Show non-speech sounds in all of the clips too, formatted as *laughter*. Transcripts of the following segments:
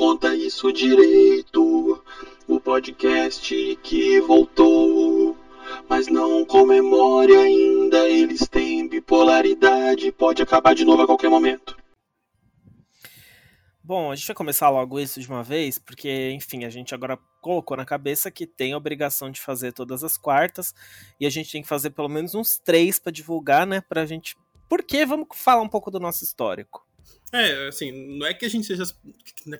Conta Isso Direito, o podcast que voltou, mas não com memória ainda. Eles têm bipolaridade, pode acabar de novo a qualquer momento. Bom, a gente vai começar logo isso de uma vez, porque, enfim, a gente agora colocou na cabeça que tem a obrigação de fazer todas as quartas, e a gente tem que fazer pelo menos uns três para divulgar, né? Pra gente. Por quê? Vamos falar um pouco do nosso histórico. É, assim, não é que a gente seja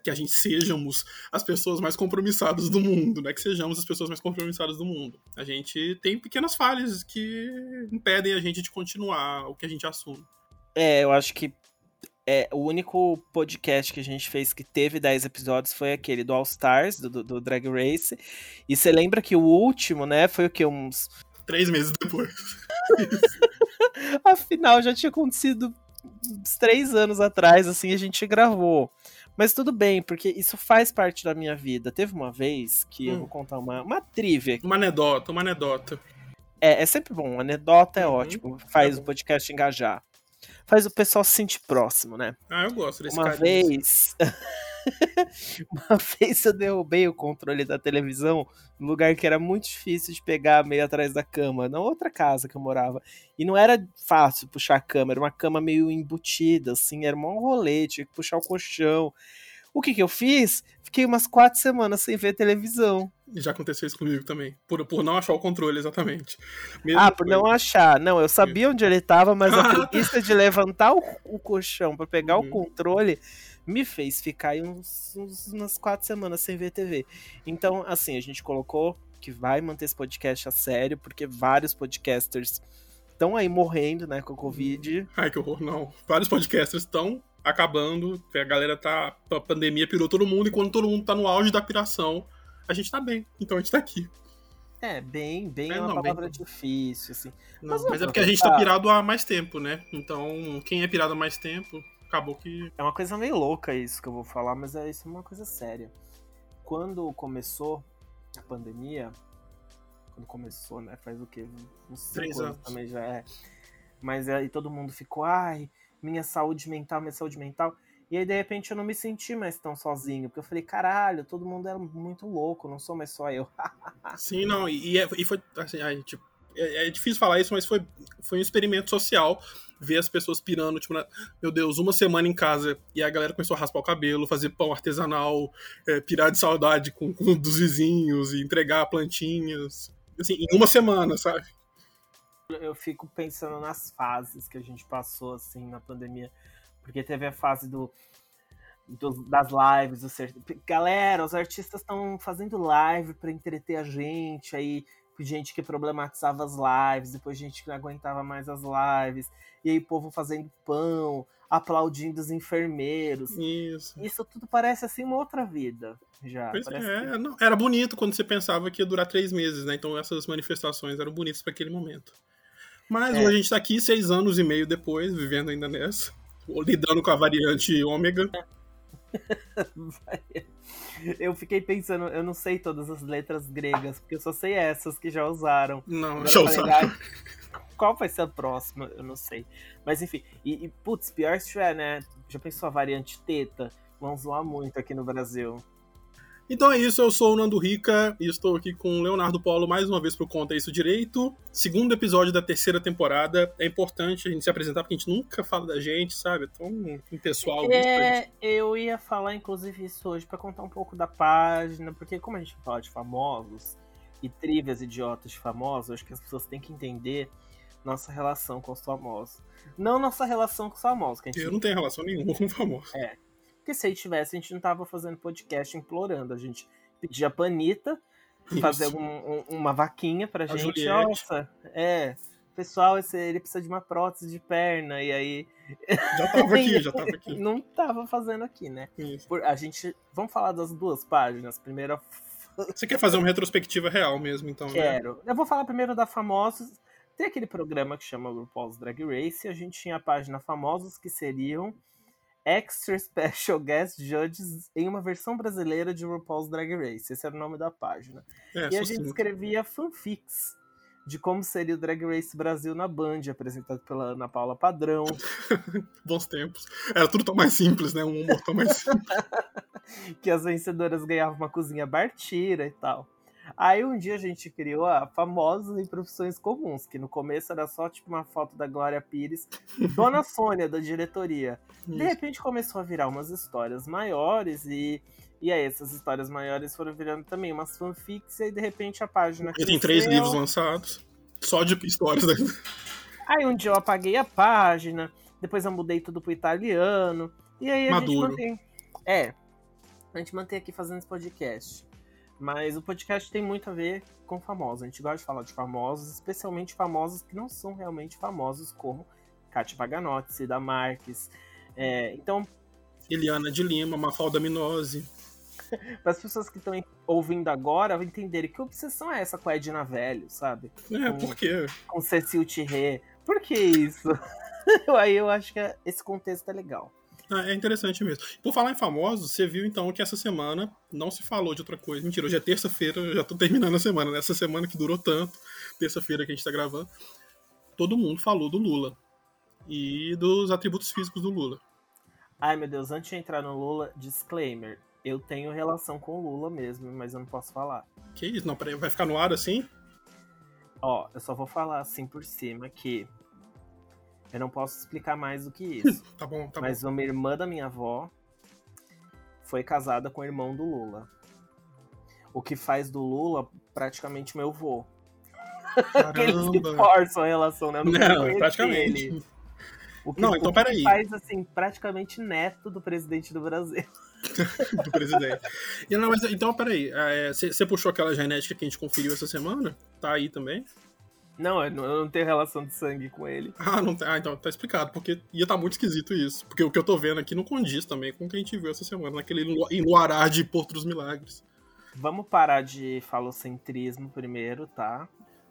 que a gente sejamos as pessoas mais compromissadas do mundo, não é que sejamos as pessoas mais compromissadas do mundo. A gente tem pequenas falhas que impedem a gente de continuar o que a gente assume. É, eu acho que é, o único podcast que a gente fez que teve 10 episódios foi aquele do All Stars, do, do, Drag Race. E você lembra que o último, né, foi o que? Uns. Três meses depois. *laughs* Afinal, já tinha acontecido uns três anos atrás, assim, a gente gravou. Mas tudo bem, porque isso faz parte da minha vida. Teve uma vez que hum. eu vou contar uma, uma trivia. Uma anedota, uma anedota. É, é sempre bom. Anedota é uhum. ótimo. Faz é o podcast engajar. Faz o pessoal se sentir próximo, né? Ah, eu gosto desse Uma vez. *laughs* uma vez eu derrubei o controle da televisão num lugar que era muito difícil de pegar meio atrás da cama, na outra casa que eu morava. E não era fácil puxar a cama, era uma cama meio embutida, assim, era um rolê, tinha que puxar o colchão. O que que eu fiz? Fiquei umas quatro semanas sem ver televisão. Já aconteceu isso comigo também. Por, por não achar o controle, exatamente. Mesmo ah, por não achar. Não, eu sabia onde ele estava, mas a *laughs* preguiça de levantar o, o colchão para pegar uhum. o controle me fez ficar uns, uns, umas quatro semanas sem ver TV. Então, assim, a gente colocou que vai manter esse podcast a sério, porque vários podcasters estão aí morrendo, né, com a Covid. Ai, que horror, não. Vários podcasters estão acabando, a galera tá. A pandemia pirou todo mundo, e quando todo mundo tá no auge da piração, a gente tá bem. Então a gente tá aqui. É, bem, bem é, é uma não, palavra bem... difícil, assim. Não, mas, mas é porque a gente tá pirado há mais tempo, né? Então, quem é pirado há mais tempo, acabou que. É uma coisa meio louca isso que eu vou falar, mas é isso é uma coisa séria. Quando começou a pandemia, quando começou, né? Faz o quê? Uns Três anos também já é. Mas aí todo mundo ficou, ai, minha saúde mental, minha saúde mental. E aí, de repente, eu não me senti mais tão sozinho, porque eu falei, caralho, todo mundo era muito louco, não sou mais só eu. *laughs* Sim, não, e, é, e foi assim, aí, tipo, é, é, difícil falar isso, mas foi, foi um experimento social ver as pessoas pirando, tipo, na, meu Deus, uma semana em casa e a galera começou a raspar o cabelo, fazer pão artesanal, é, pirar de saudade com, com dos vizinhos e entregar plantinhas. Assim, em uma semana, sabe? Eu fico pensando nas fases que a gente passou, assim, na pandemia. Porque teve a fase do, do das lives. Do, galera, os artistas estão fazendo live para entreter a gente. Aí gente que problematizava as lives, depois gente que não aguentava mais as lives. E aí o povo fazendo pão, aplaudindo os enfermeiros. Isso. Isso tudo parece assim uma outra vida. Já. É, que... não, era bonito quando você pensava que ia durar três meses, né? Então essas manifestações eram bonitas para aquele momento. Mas é. hoje a gente tá aqui seis anos e meio depois, vivendo ainda nessa, lidando com a variante ômega. *laughs* eu fiquei pensando, eu não sei todas as letras gregas, porque eu só sei essas que já usaram. Não, já usaram. Qual vai ser a próxima? Eu não sei. Mas enfim, e, e putz, pior se tiver, né? Já pensou a variante teta? Vão zoar muito aqui no Brasil. Então é isso, eu sou o Nando Rica e estou aqui com o Leonardo Polo mais uma vez pro Conta Isso Direito. Segundo episódio da terceira temporada. É importante a gente se apresentar porque a gente nunca fala da gente, sabe? É tão impessoal. É, eu ia falar inclusive isso hoje para contar um pouco da página, porque como a gente fala de famosos e trivias idiotas de famosos, acho que as pessoas têm que entender nossa relação com os famosos. Não nossa relação com os famosos. Que gente... Eu não tenho relação nenhuma com famosos. É, porque se aí tivesse, a gente não tava fazendo podcast implorando. A gente pedia pra Anitta fazer um, um, uma vaquinha pra a gente. Juliette. Nossa, é. Pessoal, esse, ele precisa de uma prótese de perna. E aí. *laughs* Já tava aqui, já tava aqui. Não tava fazendo aqui, né? Por, a gente. Vamos falar das duas páginas. Primeiro. *laughs* Você quer fazer uma retrospectiva real mesmo, então? Né? Quero. Né? Eu vou falar primeiro da Famosos. Tem aquele programa que chama RuPaul's Drag Race. A gente tinha a página Famosos, que seriam Extra Special Guest Judges em uma versão brasileira de RuPaul's Drag Race. Esse era o nome da página. É, e a gente sim. escrevia fanfics de como seria o Drag Race Brasil na Band, apresentado pela Ana Paula Padrão. *laughs* Bons tempos. Era tudo tão mais simples, né? Um humor tão mais *laughs* simples. que as vencedoras ganhavam uma cozinha Bartira e tal. Aí um dia a gente criou a famosos em profissões comuns, que no começo era só tipo uma foto da Glória Pires, Dona Sônia da diretoria. De repente começou a virar umas histórias maiores e e aí essas histórias maiores foram virando também umas fanfics e aí de repente a página tem três livros lançados, só de histórias. Né? Aí um dia eu apaguei a página, depois eu mudei tudo pro italiano. E aí a Maduro. gente mantém. É. A gente mantém aqui fazendo esse podcast. Mas o podcast tem muito a ver com famosos. A gente gosta de falar de famosos, especialmente famosos que não são realmente famosos, como Kátia Paganotti, Cida Marques. É, então, Eliana de Lima, Mafalda Minose. *laughs* para as pessoas que estão ouvindo agora entenderem que obsessão é essa com a Edna Velho, sabe? É, Hum. por quê? Com Cecil Thierry. Por que isso? *laughs* aí eu acho que esse contexto é legal. Ah, é interessante mesmo. Por falar em famosos, você viu então que essa semana não se falou de outra coisa. Mentira, hoje é terça-feira, eu já tô terminando a semana. Nessa semana que durou tanto, terça-feira que a gente tá gravando, todo mundo falou do Lula. E dos atributos físicos do Lula. Ai, meu Deus, antes de entrar no Lula, disclaimer. Eu tenho relação com o Lula mesmo, mas eu não posso falar. Que isso? Não, peraí, vai ficar no ar assim? Ó, eu só vou falar assim por cima que eu não posso explicar mais do que *laughs* isso. Tá bom, tá mas uma irmã da minha avó foi casada com o irmão do Lula. O que faz do Lula praticamente meu vô. bom. *laughs* Que forçam a relação, né? Eu Não, conheci praticamente. ele. O que, Não, o então que peraí. faz, assim, praticamente neto do presidente do Brasil. *laughs* do presidente. Não, mas, então, peraí. Você puxou aquela genética que a gente conferiu essa semana? Tá aí também? Não, eu não, tenho relação de sangue com ele. Ah, não tá. Ah, então tá explicado, porque ia estar muito esquisito isso. Porque o que eu tô vendo aqui não condiz também com o que a gente viu essa semana, naquele Luará de Porto dos Milagres. Vamos parar de falocentrismo primeiro, tá?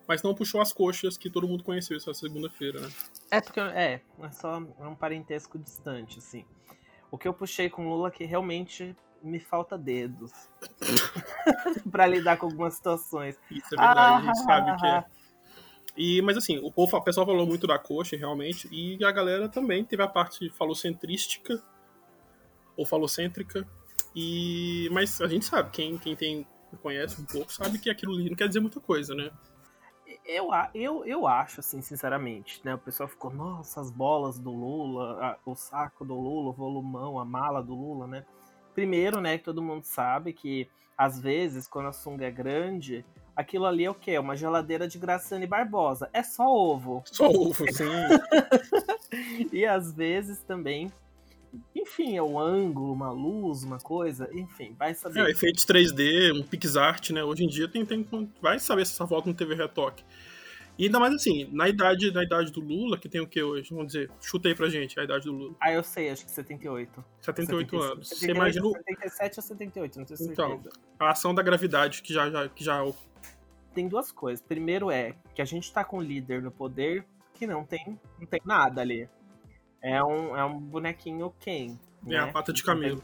Mas não puxou as coxas que todo mundo conheceu essa segunda-feira, né? É porque é, é só um parentesco distante, assim. O que eu puxei com o Lula é que realmente me falta dedos *coughs* *laughs* pra lidar com algumas situações. Isso é verdade, a gente Ah, sabe que é. *laughs* E, mas assim, o, povo, o pessoal falou muito da coxa, realmente, e a galera também teve a parte falocentrística, ou falocêntrica, e, mas a gente sabe, quem, quem tem, conhece um pouco, sabe que aquilo ali não quer dizer muita coisa, né? Eu, eu, eu acho, assim, sinceramente, né? O pessoal ficou, nossa, as bolas do Lula, a- o saco do Lula, o volumão, a mala do Lula, né? Primeiro, né, que todo mundo sabe que, às vezes, quando a sunga é grande, aquilo ali é o quê? Uma geladeira de Graciane Barbosa. É só ovo. *laughs* Só ovo, assim. *laughs* E às vezes também, enfim, é um ângulo, uma luz, uma coisa, enfim, vai saber. É, efeitos 3D, um PixArt, né? Hoje em dia tem, tem, vai saber se essa foto não teve retoque. E ainda mais assim, na idade, na idade do Lula, que tem o que hoje? Vamos dizer, chuta aí pra gente a idade do Lula. Ah, eu sei, acho que 78. 78 70, anos. Você 78, imagina o- 77 ou 78, não tenho certeza. Então. a ação da gravidade que já, já, que já Tem duas coisas. Primeiro é que a gente tá com um líder no poder que não tem, não tem nada ali. É um, é um bonequinho Ken. é a né? pata de camelo.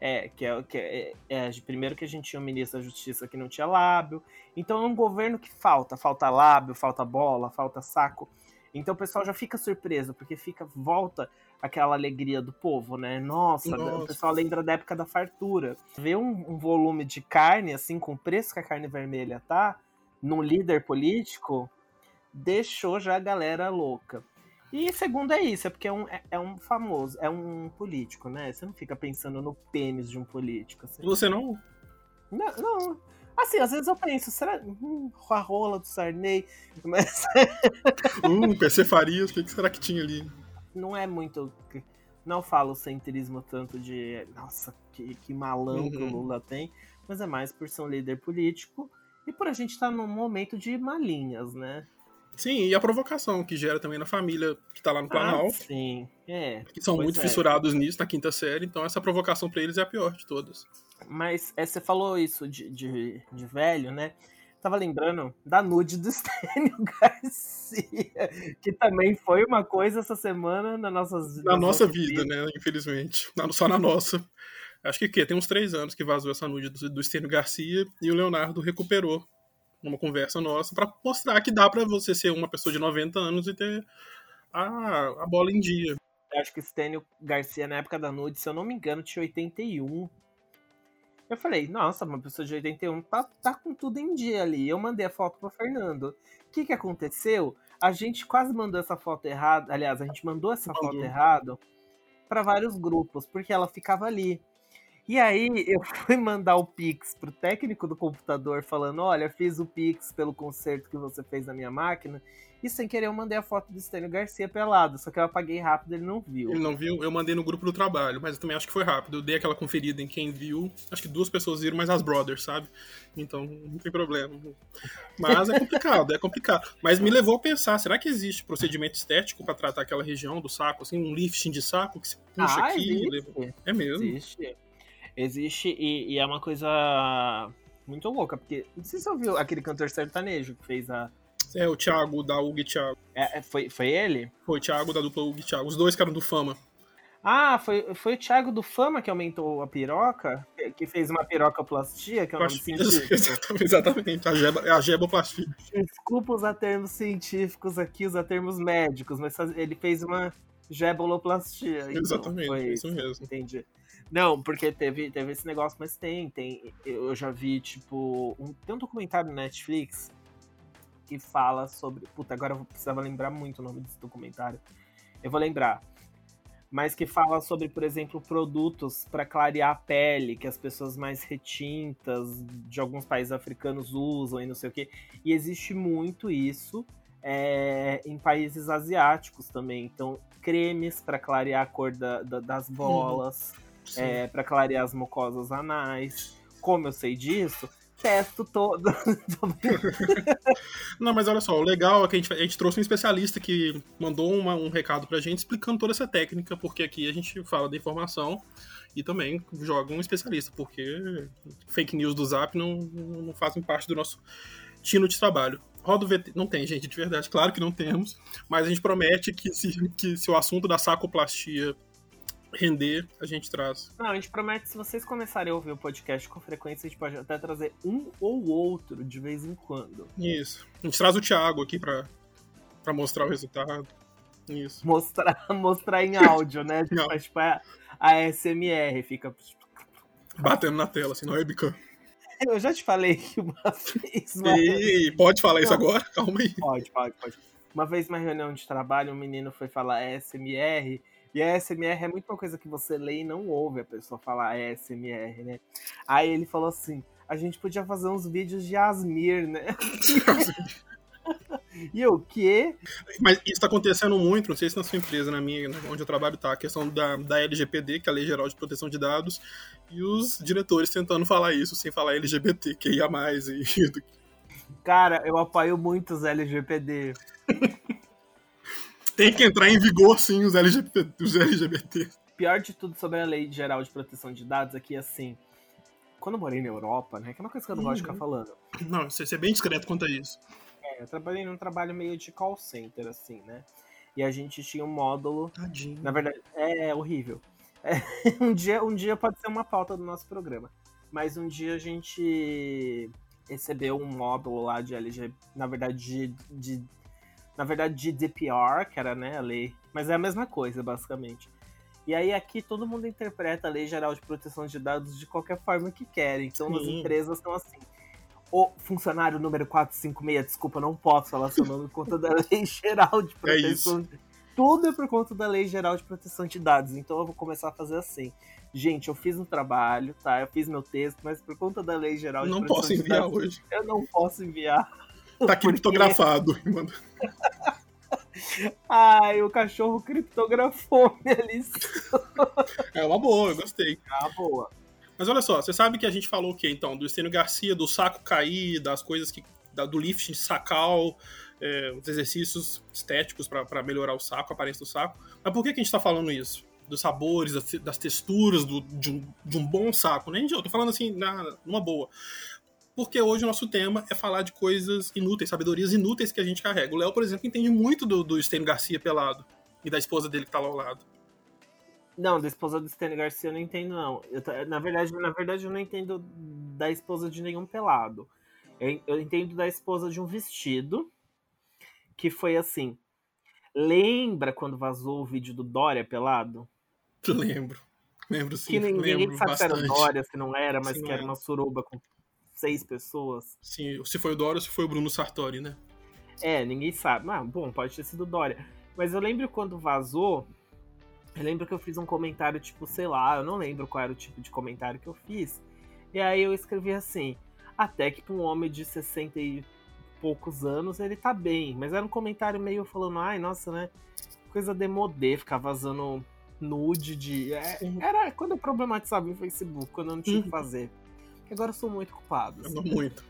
É, que é, que é, é, de- primeiro que a gente tinha um ministro da Justiça que não tinha lábio. Então é um governo que falta. Falta lábio, falta bola, falta saco. Então o pessoal já fica surpreso, porque fica, volta aquela alegria do povo, né? Nossa, Nossa. o pessoal lembra da época da fartura. Ver um, um volume de carne, assim, com o preço que a carne vermelha tá, num líder político, deixou já a galera louca. E segundo é isso, é porque é um, é, é um famoso, é um político, né? Você não fica pensando no pênis de um político. Assim. Você não? Não, não. Assim, às vezes eu penso, será hum, a rola do Sarney? *laughs* Mas Hum, PC Farias, o que, que será que tinha ali? Não é muito. Não falo centrismo tanto de. Nossa, que, que malão que o Uhum. Lula tem. Mas é mais por ser um líder político e por a gente estar num momento de malinhas, né? Sim, e a provocação que gera também na família que tá lá no Ah, Planalto, sim, é. que são muito é. fissurados nisso, na quinta série, então essa provocação pra eles é a pior de todas. Mas é, você falou isso de, de, de velho, né? Tava lembrando da nude do *laughs* Stênio Garcia, que também foi uma coisa essa semana na nossas Na nas nossa vida, vidas. né? Infelizmente. Na- Só na nossa. Acho que o quê? Tem uns três anos que vazou essa nude do, do Estênio Garcia e o Leonardo recuperou numa conversa nossa pra mostrar que dá pra você ser uma pessoa de 90 anos e ter a, a bola em dia. Eu acho que o Stênio Garcia, na época da nude, se eu não me engano, tinha 81. Eu falei, nossa, uma pessoa de 81 tá, tá com tudo em dia ali. Eu mandei a foto pro Fernando. O que que aconteceu? A gente quase mandou essa foto errada. Aliás, a gente mandou essa foto errada para vários grupos, porque ela ficava ali. E aí eu *laughs* fui mandar o Pix pro técnico do computador falando, olha, fiz o Pix pelo conserto que você fez na minha máquina. E sem querer eu mandei a foto do Estênio Garcia pelado, só que eu apaguei rápido, ele não viu. Ele não viu, eu mandei no grupo do trabalho, mas eu também acho que foi rápido. Eu dei aquela conferida em quem viu. Acho que duas pessoas viram, mas as brothers, sabe? Então não tem problema. Mas é complicado, é complicado. Mas me levou a pensar: será que existe procedimento estético pra tratar aquela região do saco, assim, um lifting de saco que se puxa Ah, aqui? leva- É mesmo. Existe. Existe e, e é uma coisa muito louca, porque não sei se você ouviu aquele cantor sertanejo que fez a. É, o Thiago da e Thiago. é, é, foi, foi ele? Foi o Thiago da dupla e Thiago. Os dois caras do Fama. Ah, foi, foi o Thiago do Fama que aumentou a piroca, que- que fez uma pirocaplastia, que é o nome científico. Exatamente, exatamente. A, geba, a geboplastia. Desculpa usar termos científicos aqui, usar termos médicos, mas ele fez uma geboloplastia. então, Exatamente, foi isso mesmo. Entendi. Não, porque teve, teve esse negócio, mas tem, tem. Eu já vi, tipo, um, tem um documentário no Netflix que fala sobre. Puta, agora eu precisava lembrar muito o nome desse documentário. Eu vou lembrar. Mas que fala sobre, por exemplo, produtos para clarear a pele, que as pessoas mais retintas de alguns países africanos usam e não sei o quê. E existe muito isso é, em países asiáticos também. Então, cremes para clarear a cor da- da- das bolas Sim. É, para clarear as mucosas anais. Como eu sei disso, testo todo. *laughs* Não, mas olha só, o legal é que a gente, a gente trouxe um especialista que mandou uma- um recado pra gente explicando toda essa técnica, porque aqui a gente fala da informação e também joga um especialista, porque fake news do Zap não, não fazem parte do nosso tino de trabalho. Roda o VT. Não tem, gente, de verdade, claro que não temos, mas a gente promete que se, que se o assunto da sacoplastia render, a gente traz. Não, a gente promete, se vocês começarem a ouvir o podcast com frequência, a gente pode até trazer um ou outro de vez em quando. Isso. A gente traz o Thiago aqui pra, pra mostrar o resultado. Isso. Mostrar, *laughs* mostrar em áudio, né? Tipo, Não. faz, tipo, a, a SMR fica. Batendo na tela, assim, no webcam. Eu já te falei que *laughs* uma vez. Uma... Ei, pode falar isso Não. agora? Calma aí. Pode, pode, pode. Uma vez, numa reunião de trabalho, um menino foi falar SMR. E a SMR é muito uma coisa que você lê e não ouve a pessoa falar SMR, né? Aí ele falou assim: a gente podia fazer uns vídeos de Asmir, né? *laughs* E o quê? Mas isso tá acontecendo muito, não sei se na sua empresa, na minha, onde eu trabalho, tá, a questão da, da LGPD, que é a Lei Geral de Proteção de Dados, e os diretores tentando falar isso sem falar LGBT, que ia mais e *laughs* Cara, eu apoio muito os LGPD. Tem que entrar em vigor sim os LGBT, os LGBT. Pior de tudo sobre a Lei Geral de Proteção de Dados é que, assim, quando eu morei na Europa, né? Que é uma coisa que eu não gosto de ficar Uhum. falando. Não, você é bem discreto quanto a isso. É, eu trabalhei num trabalho meio de call center, assim, né? E a gente tinha um módulo Tadinho. Na verdade, é horrível. É, *laughs* um, dia, um dia pode ser uma pauta do nosso programa. Mas um dia a gente recebeu um módulo lá de LG, na verdade, de, de- na verdade, de DPR, que era né, a lei. Mas é a mesma coisa, basicamente. E aí aqui todo mundo interpreta a Lei Geral de Proteção de Dados de qualquer forma que querem. Então as Sim. empresas estão assim. O funcionário número 456, desculpa, não posso falar seu nome por conta da *laughs* Lei Geral de É isso. Proteção de tudo é por conta da Lei Geral de Proteção de Dados. Então eu vou começar a fazer assim. Gente, eu fiz um trabalho, tá? Eu fiz meu texto, mas por conta da Lei Geral de Não Proteção posso de enviar Dados, hoje. eu não posso enviar. Tá criptografado. *laughs* Ai, o cachorro criptografou minha lição. *laughs* É uma boa, eu gostei. Ah, boa. Mas olha só, você sabe que a gente falou o quê, então? Do Estênio Garcia, do saco cair, das coisas que. da- do lifting sacal, é, os exercícios estéticos para melhorar o saco, a aparência do saco. Mas por que, que a gente tá falando isso? Dos sabores, das, das texturas do- de, um, de um bom saco, né? Eu tô falando assim, na, numa boa. Porque hoje o nosso tema é falar de coisas inúteis, sabedorias inúteis que a gente carrega. O Léo, por exemplo, entende muito do, do Garcia pelado. E da esposa dele que tá lá ao lado. Não, da esposa do Stanley Garcia eu não entendo, não. Eu na, verdade, na verdade, eu não entendo da esposa de nenhum pelado. Eu, eu entendo da esposa de um vestido que foi assim. Lembra quando vazou o vídeo do Dória pelado? Lembro. Lembro sim. que ninguém lembro sabe se era. Dória, se não era, mas não que era. uma suruba com seis pessoas. Sim, se foi o Dória ou se foi o Bruno Sartori, né? É, ninguém sabe. Ah, bom, pode ter sido o Dória. Mas eu lembro quando vazou, eu lembro que eu fiz um comentário, tipo, sei lá, eu não lembro qual era o tipo de comentário que eu fiz. E aí eu escrevi assim, até que pra um homem de 60 e poucos anos ele tá bem. Mas era um comentário meio falando, ai, nossa, né? Coisa demodê, ficar vazando nude de. é, era quando eu problematizava o Facebook, quando eu não tinha o que Uhum. fazer. Agora eu sou muito culpado. assim. Muito.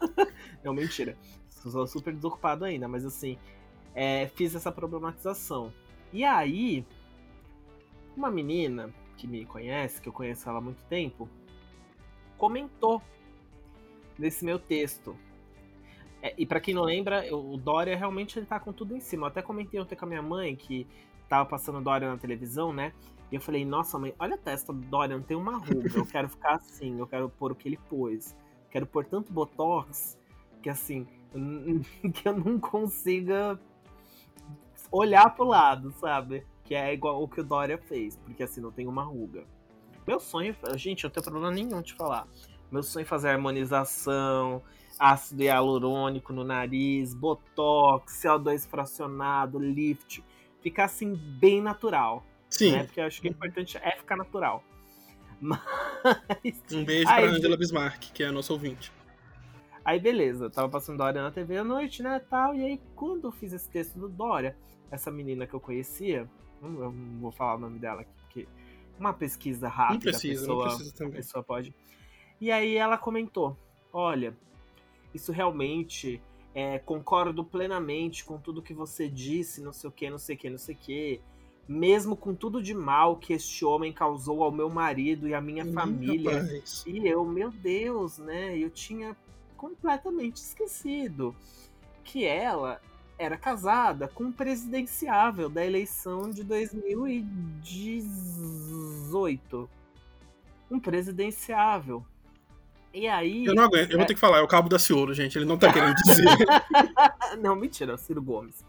*laughs* Não, mentira. Sou super desocupado ainda, mas assim, é, fiz essa problematização. E aí, uma menina que me conhece, que eu conheço ela há muito tempo, comentou nesse meu texto. É, e pra quem não lembra, eu- o Dória realmente ele tá com tudo em cima. Eu até comentei ontem com a minha mãe que tava passando Dória na televisão, né? E eu falei, nossa mãe, olha a testa do Dória, não tem uma ruga. Eu quero ficar assim, eu quero pôr o que ele pôs. Quero pôr tanto botox que assim, *laughs* que eu não consiga olhar pro lado, sabe? Que é igual o que o Dória fez, porque assim não tem uma ruga. Meu sonho, gente, eu não tenho problema nenhum de falar. Meu sonho é fazer harmonização, ácido hialurônico no nariz, botox, CO2 fracionado, lift, ficar assim bem natural, Sim. né? Porque eu acho que o importante é ficar natural. *laughs* Mas Um beijo Ai, pra. Angela Bismarck, que é a nossa ouvinte. Aí beleza, tava passando Dória na TV à noite, né, tal, e aí quando eu fiz esse texto do Dória, essa menina que eu conhecia, não, eu não vou falar o nome dela aqui, porque uma pesquisa rápida, Não precisa, a pessoa, não precisa a também. pessoa pode. E aí ela comentou, olha, isso realmente, é, concordo plenamente com tudo que você disse, não sei o que, não sei o que, não sei o que, mesmo com tudo de mal que este homem causou ao meu marido e à minha Ih, família, rapaz. e eu, meu Deus, né? Eu tinha completamente esquecido que ela era casada com um presidenciável da eleição de 2018. Um presidenciável. E aí. Eu não aguento, eu vou ter que falar, é o Cabo da Ciolo, gente. Ele não tá querendo dizer. *laughs* Não, mentira, é o Ciro Gomes.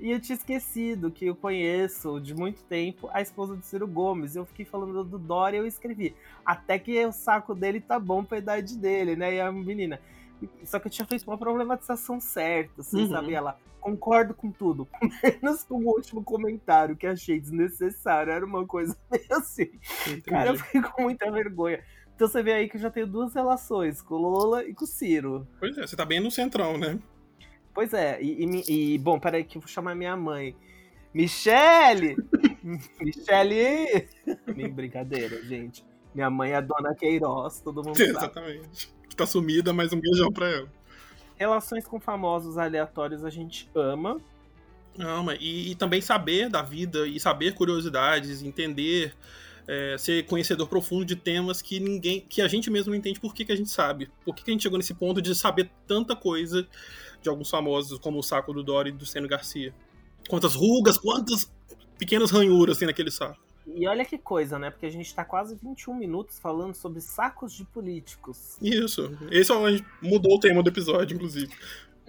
E eu tinha esquecido que eu conheço de muito tempo a esposa do Ciro Gomes. Eu fiquei falando do Dória e eu escrevi. Até que o saco dele tá bom pra idade dele, né? E a menina. Só que eu tinha feito uma problematização certa, assim, Uhum. sabe? Ela, concordo com tudo, *laughs* menos com o último comentário que achei desnecessário. Era uma coisa *laughs* meio assim. Cara, eu Entendi. fiquei com muita vergonha. Então você vê aí que eu já tenho duas relações, com o Lola e com o Ciro. Pois é, você tá bem no centrão, né? Pois é, e, e e, bom, peraí que eu vou chamar minha mãe. Michele! *laughs* Michele! Brincadeira, gente. Minha mãe é a dona Queiroz, todo mundo *laughs* sabe. Exatamente. Que tá sumida, mas um beijão pra ela. Relações com famosos aleatórios a gente ama. Mas e, e também saber da vida e saber curiosidades, entender, é, ser conhecedor profundo de temas que ninguém, que a gente mesmo não entende por que, que a gente sabe. Por que, que a gente chegou nesse ponto de saber tanta coisa de alguns famosos, como o saco do Dory e do Seno Garcia. Quantas rugas, quantas pequenas ranhuras tem naquele saco. E olha que coisa, né? Porque a gente tá quase 21 minutos falando sobre sacos de políticos. Isso. Esse é onde mudou o tema do episódio, inclusive.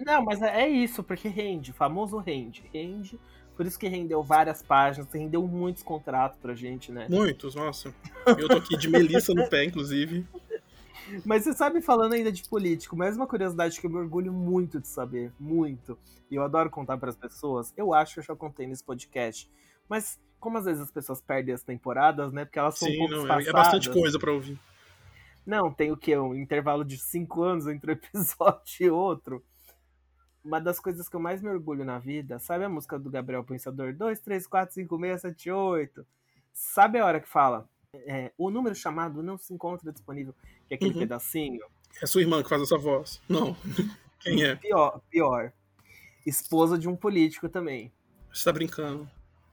Não, mas é é isso, porque rende, famoso rende. Rende. Por isso que rendeu várias páginas, rendeu muitos contratos pra gente, né? Muitos, nossa. Eu tô aqui de Melissa no pé, inclusive. Mas você sabe, falando ainda de político, mais uma curiosidade que eu me orgulho muito de saber, muito, e eu adoro contar para as pessoas, eu acho que eu já contei nesse podcast, mas como às vezes as pessoas perdem as temporadas, né, porque elas são um Sim, pouco não, é, espaçadas. é bastante coisa pra ouvir. Não, tem o quê? Um intervalo de cinco anos entre um episódio e outro. Uma das coisas que eu mais me orgulho na vida, sabe a música do Gabriel Pensador? 2, 3, 4, 5, 6, 7, 8. Sabe a hora que fala? É, o número chamado não se encontra disponível, que é aquele Uhum. pedacinho. É sua irmã que faz essa voz. Não. *laughs* Quem é? Pior, pior. Esposa de um político também. Você tá brincando.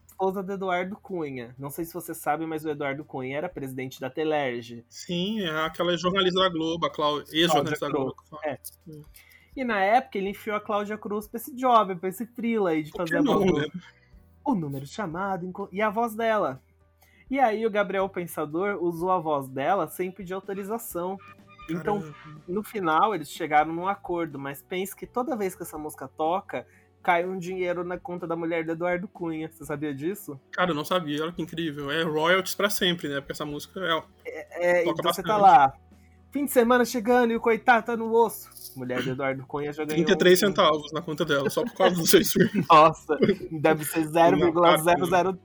Esposa do Eduardo Cunha. Não sei se você sabe, mas o Eduardo Cunha era presidente da Telerge. Sim, é aquela jornalista da Globo, a Cláudia, ex-jornalista da Globo. fala. É. E na época ele enfiou a Cláudia Cruz pra esse job, pra esse frila aí de fazer a voz do- o número chamado e a voz dela. E aí o Gabriel Pensador usou a voz dela sem pedir autorização. Então, Caramba. no final, eles chegaram num acordo, mas pense que toda vez que essa música toca, cai um dinheiro na conta da mulher do Eduardo Cunha. Você sabia disso? Cara, eu não sabia, olha que incrível. É royalties pra sempre, né? Porque essa música é. é então você tá lá. Fim de semana chegando e o coitado tá no osso. Mulher do Eduardo Cunha já ganhou. 33 um... centavos na conta dela, só por causa do seu stream. *laughs* Nossa, deve ser 0,00.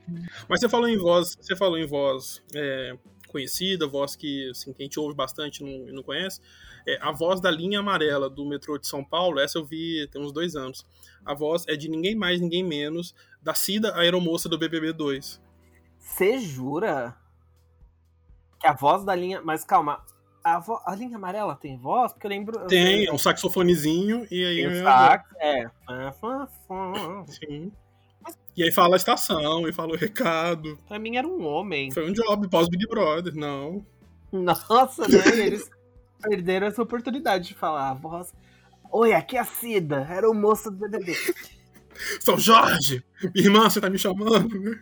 Mas você falou em voz, você falou em voz é, conhecida, voz que, assim, que a gente ouve bastante e não, não conhece. É, a voz da linha amarela do metrô de São Paulo, essa eu vi tem uns dois anos. A voz é de ninguém mais, ninguém menos da Cida, a aeromoça do BBB 2. Você jura? Que a voz da linha. Mas calma, a, vo... a linha amarela tem voz? Porque eu lembro. Tem, é um saxofonezinho e aí. Tem sax, é. Sim. E aí fala a estação, e fala o recado. Pra mim era um homem. Foi um job pós-Big Brother, não. Nossa, né? *laughs* Eles perderam essa oportunidade de falar a voz. Oi, aqui é a Cida, era o moço do BBB. *laughs* São Jorge! Irmã, você tá me chamando, né?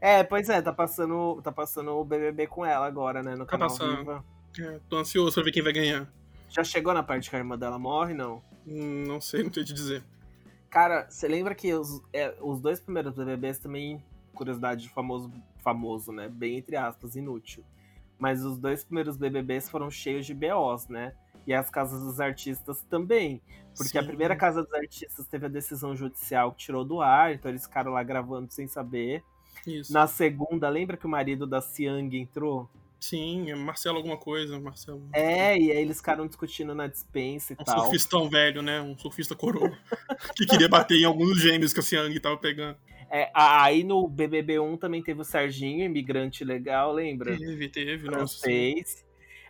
É, pois é, tá passando, tá passando o BBB com ela agora, né, no tá canal passando. Viva. É, tô ansioso pra ver quem vai ganhar. Já chegou na parte que a irmã dela morre, não? Hum, não sei, não sei te dizer. Cara, você lembra que os, é, os dois primeiros BBBs também, curiosidade de famoso, famoso, né? Bem entre aspas, inútil. Mas os dois primeiros BBBs foram cheios de BOs, né? E as casas dos artistas também. Porque Sim. a primeira casa dos artistas teve a decisão judicial que tirou do ar, então eles ficaram lá gravando sem saber. Isso. Na segunda, lembra que o marido da Siang entrou? Sim, é Marcelo alguma coisa, Marcelo. É, e aí eles ficaram discutindo na dispensa e um tal. Um surfistão velho, né? Um surfista coroa. *laughs* que queria bater em alguns gêmeos que a Siang tava pegando. É, aí no BBB1 também teve o Serginho, imigrante legal, lembra? Teve, teve, Francês.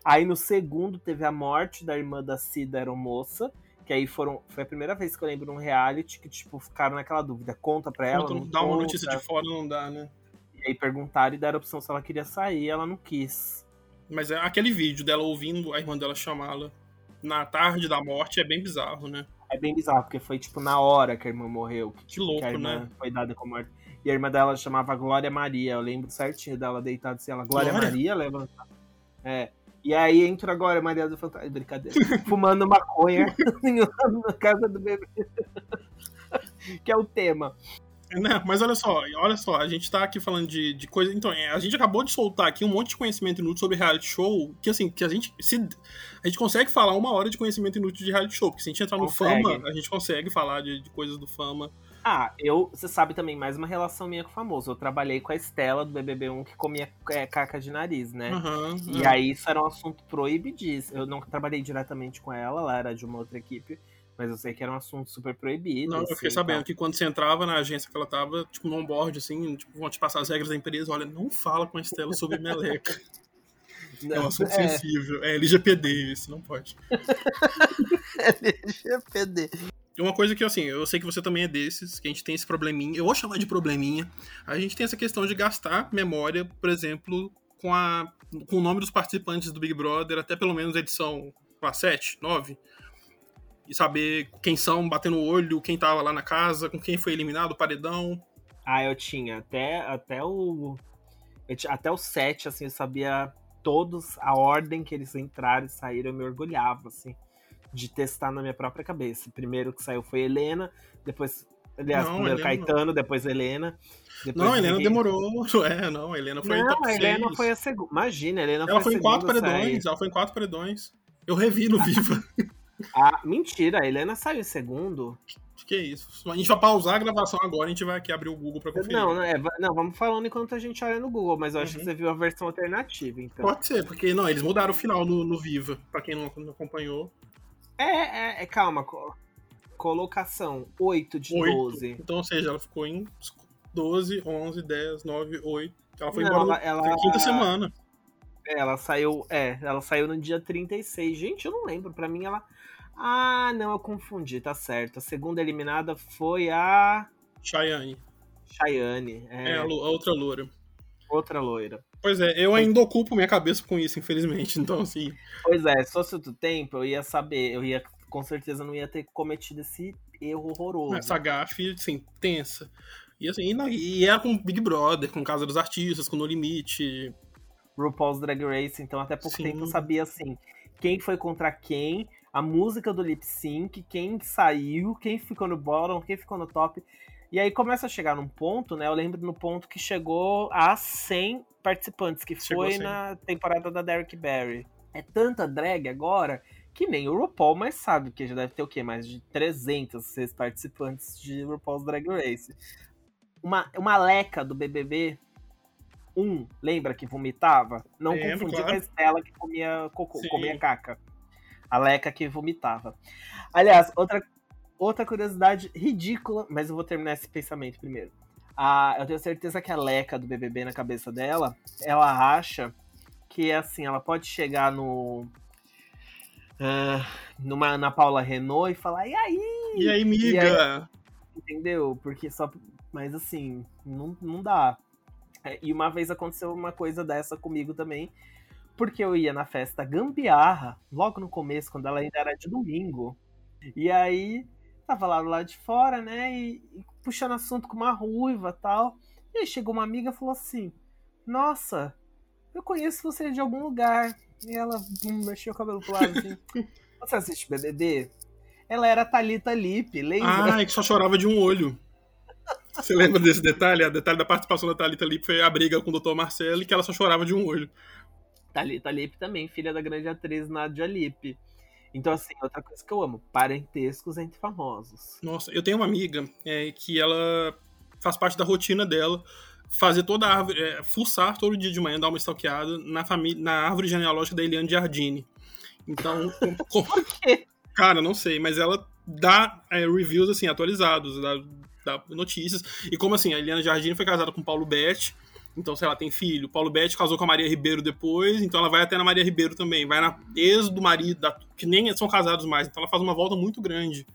Aí no segundo teve a morte da irmã da Cida Aeromoça, que aí foram. Foi a primeira vez que eu lembro num reality que, tipo, ficaram naquela dúvida. Conta pra ela. Conta, não dá uma notícia de fora, não dá, né? E aí perguntaram e deram a opção se ela queria sair, ela não quis. Mas é aquele vídeo dela ouvindo a irmã dela chamá-la na tarde da morte é bem bizarro, né? É bem bizarro, porque foi tipo na hora que a irmã morreu. Que, que louco, que a né? Foi dada como morte. E a irmã dela chamava Glória Maria. Eu lembro certinho dela deitada assim, ela, Glória, Glória? Maria, levantada. É. E aí entra agora Maria do Fantasma. Brincadeira. *laughs* Fumando maconha *laughs* na casa do bebê. *laughs* que é o tema. Não, mas olha só, olha só, a gente tá aqui falando de, de coisa. Então, é, a gente acabou de soltar aqui um monte de conhecimento inútil sobre reality show, que assim, que a gente. Se, a gente consegue falar uma hora de conhecimento inútil de reality show, porque se a gente entrar no consegue. fama, a gente consegue falar de, de coisas do fama. Ah, eu. Você sabe também, mais uma relação minha com o famoso. Eu trabalhei com a Estela do BBB1 que comia é, caca de nariz, né? Uhum, e uhum. aí isso era um assunto proibidíssimo. Eu não trabalhei diretamente com ela, ela era de uma outra equipe. Mas eu sei que era um assunto super proibido. Não, eu fiquei assim, sabendo que quando você entrava na agência que ela tava, tipo, no onboard, assim, tipo, vão te passar as regras da empresa, olha, não fala com a Estela sobre meleca. *laughs* Não, é um assunto é. sensível. É LGPD, isso não pode. *laughs* LGPD. E uma coisa que, assim, eu sei que você também é desses, que a gente tem esse probleminha, eu vou chamar de probleminha, a gente tem essa questão de gastar memória, por exemplo, com, a, com o nome dos participantes do Big Brother, até pelo menos edição 7, 9, e saber quem são, bater no olho, quem tava lá na casa, com quem foi eliminado, o paredão. Ah, eu tinha. Até, até o. Até o 7, assim, eu sabia todos, a ordem que eles entraram e saíram, eu me orgulhava, assim, de testar na minha própria cabeça. Primeiro que saiu foi Helena, depois. Aliás, não, primeiro Helena... Caetano, depois Helena. Depois não, Helena demorou. *laughs* É, não, a Helena foi não, a Helena 6. foi a segunda. Imagina, a Helena ela foi, foi em quatro paredões. Ela foi em quatro paredões. Eu revi no *laughs* Viva. Ah, mentira, a Helena saiu em segundo. Que isso? A gente vai pausar a gravação agora, a gente vai aqui abrir o Google pra conferir. Não, não, é, não vamos falando enquanto a gente olha no Google, mas eu acho uhum. que você viu a versão alternativa, então. Pode ser, porque não, eles mudaram o final no, no Viva, pra quem não, não acompanhou. É, é, é, calma. Colocação 8 de 8. 12. Então, ou seja, ela ficou em 12, 11, 10, 9, 8. Ela foi não, embora ela, na quinta semana. É, ela saiu, é, ela saiu no dia 36. Gente, eu não lembro, pra mim ela ah, não, eu confundi, tá certo. A segunda eliminada foi a. Chayane. Chayane, é. É, a, a outra loira. Outra loira. Pois é, eu ainda ocupo minha cabeça com isso, infelizmente. *laughs* Então, assim. Pois é, se fosse outro tempo, eu ia saber, eu ia, com certeza, não ia ter cometido esse erro horroroso. Essa gafe, assim, tensa. E assim, e, e era com Big Brother, com Casa dos Artistas, com No Limite. RuPaul's Drag Race, então até pouco Sim. tempo eu sabia assim quem foi contra quem, a música do lip sync, quem saiu, quem ficou no bottom, quem ficou no top. E aí começa a chegar num ponto, né? Eu lembro no ponto que chegou a 100 participantes, que Chegou foi a 100. na temporada da Derek Barry. É tanta drag agora que nem o RuPaul mais sabe, que já deve ter o quê? Mais de 306 participantes de RuPaul's Drag Race. Uma, uma leca do BBB 1, lembra que vomitava? Não Lembro, confundir claro. com a Estela que comia cocô, comia caca. A leca que vomitava. Aliás, outra, outra curiosidade ridícula, mas eu vou terminar esse pensamento primeiro. Ah, eu tenho certeza que a leca do BBB na cabeça dela, ela acha que assim, ela pode chegar no. ah, numa, na Paula Renault e falar, e aí? E aí, miga? Entendeu? Porque só. Mas assim, não, não dá. É, E uma vez aconteceu uma coisa dessa comigo também. Porque eu ia na festa Gambiarra, logo no começo, quando ela ainda era de domingo. E aí, tava lá do lado de fora, né? E, e puxando assunto com uma ruiva tal. E aí chegou uma amiga e falou assim: Nossa, eu conheço você de algum lugar. E ela hum, mexeu o cabelo pro lado assim. *laughs* Você assiste BBB? Ela era Thalita Lippe, lembra? Ah, é que só chorava de um olho. Você lembra desse detalhe? A detalhe da participação da Thalita Lippe foi a briga com o Dr. Marcelo e que ela só chorava de um olho. Thalita Lippe também, filha da grande atriz Nadia Lippe. Então, assim, outra coisa que eu amo, parentescos entre famosos. Nossa, eu tenho uma amiga é, que ela faz parte da rotina dela fazer toda a árvore, é, fuçar todo dia de manhã, dar uma stalkeada na, família, na árvore genealógica da Eliane Giardini. Então, com- *laughs* com- quê? cara, não sei, mas ela dá é, reviews assim atualizados, dá, dá notícias. E como assim, a Eliane Giardini foi casada com o Paulo Betti, então, sei lá, tem filho. Paulo Betti casou com a Maria Ribeiro depois, então ela vai até na Maria Ribeiro também. Vai na ex do marido, da- que nem são casados mais. Então ela faz uma volta muito grande.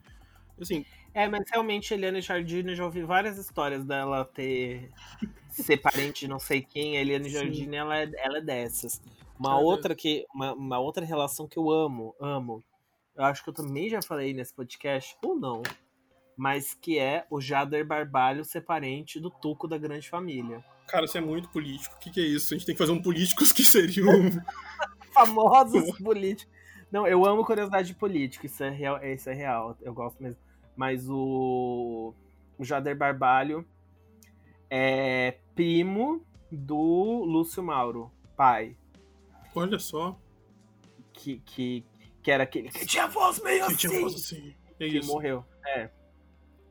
Assim, É, mas realmente, Eliane Jardine, eu já ouvi várias histórias dela ter ser parente de não sei quem. A Eliane Sim. Jardine, ela é, ela é dessas. Uma É. outra que. Uma, uma outra relação que eu amo, amo. Eu acho que eu também já falei nesse podcast, ou não. Mas que é o Jader Barbalho ser parente do Tuco da Grande Família. Cara, isso é muito político. O que, que é isso? A gente tem que fazer um políticos que seriam. *laughs* famosos políticos. Não, eu amo curiosidade de político, isso é real, isso é real, eu gosto mesmo. Mas o, o Jader Barbalho é primo do Lúcio Mauro, pai, Olha só. que, que, que era aquele que tinha voz meio Que tinha assim, voz assim. É que isso. morreu. É.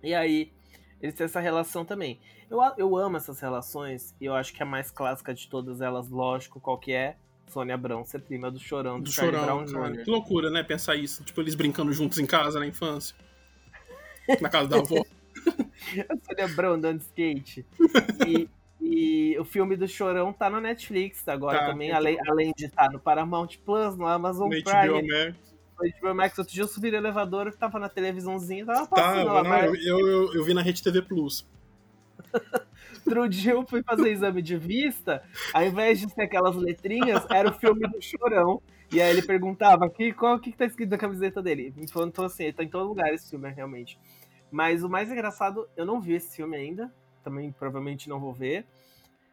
E aí, eles têm essa relação também. Eu, eu amo essas relações, e eu acho que a mais clássica de todas elas, lógico, qual que é? Sônia Abrão ser prima do Chorão, do, Do Charlie chorão, Brown cara. Jr. Que loucura, né? Pensar isso. Tipo, eles brincando juntos em casa na infância. Na casa da avó. *laughs* *laughs* A Sônia Abrão dando skate. E, e o filme do Chorão tá na Netflix agora Tá, também, além, além de estar no Paramount Plus, no Amazon Prime. HBO Max. HBO Max, outro dia eu subi no elevador, tava na televisãozinha, tava Tá, passando lá, não, eu, eu, eu vi na Rede TV Plus. *laughs* outro dia eu fui fazer exame de vista, ao invés de ser aquelas letrinhas, era o filme do Chorão. E aí ele perguntava aqui qual que tá escrito na camiseta dele. Então, assim, ele tá em todo lugar esse filme, realmente. Mas o mais engraçado, eu não vi esse filme ainda. Também provavelmente não vou ver.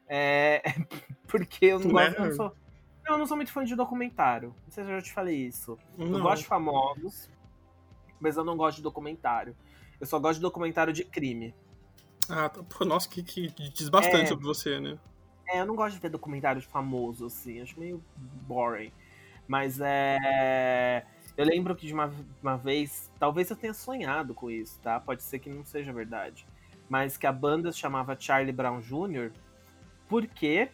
É, *laughs* porque eu não Né? gosto. Eu não, sou, não, eu não sou muito fã de documentário. Não sei se eu já te falei isso. Eu Não. gosto de famosos, mas eu não gosto de documentário. Eu só gosto de documentário de crime. Ah, tá. Pô, nossa, que, que diz bastante É. sobre você, né? É, eu não gosto de ver documentário de famoso, assim, acho meio boring. Mas é. Eu lembro que de uma, uma vez, talvez eu tenha sonhado com isso, tá? Pode ser que não seja verdade. Mas que a banda se chamava Charlie Brown Jr. porque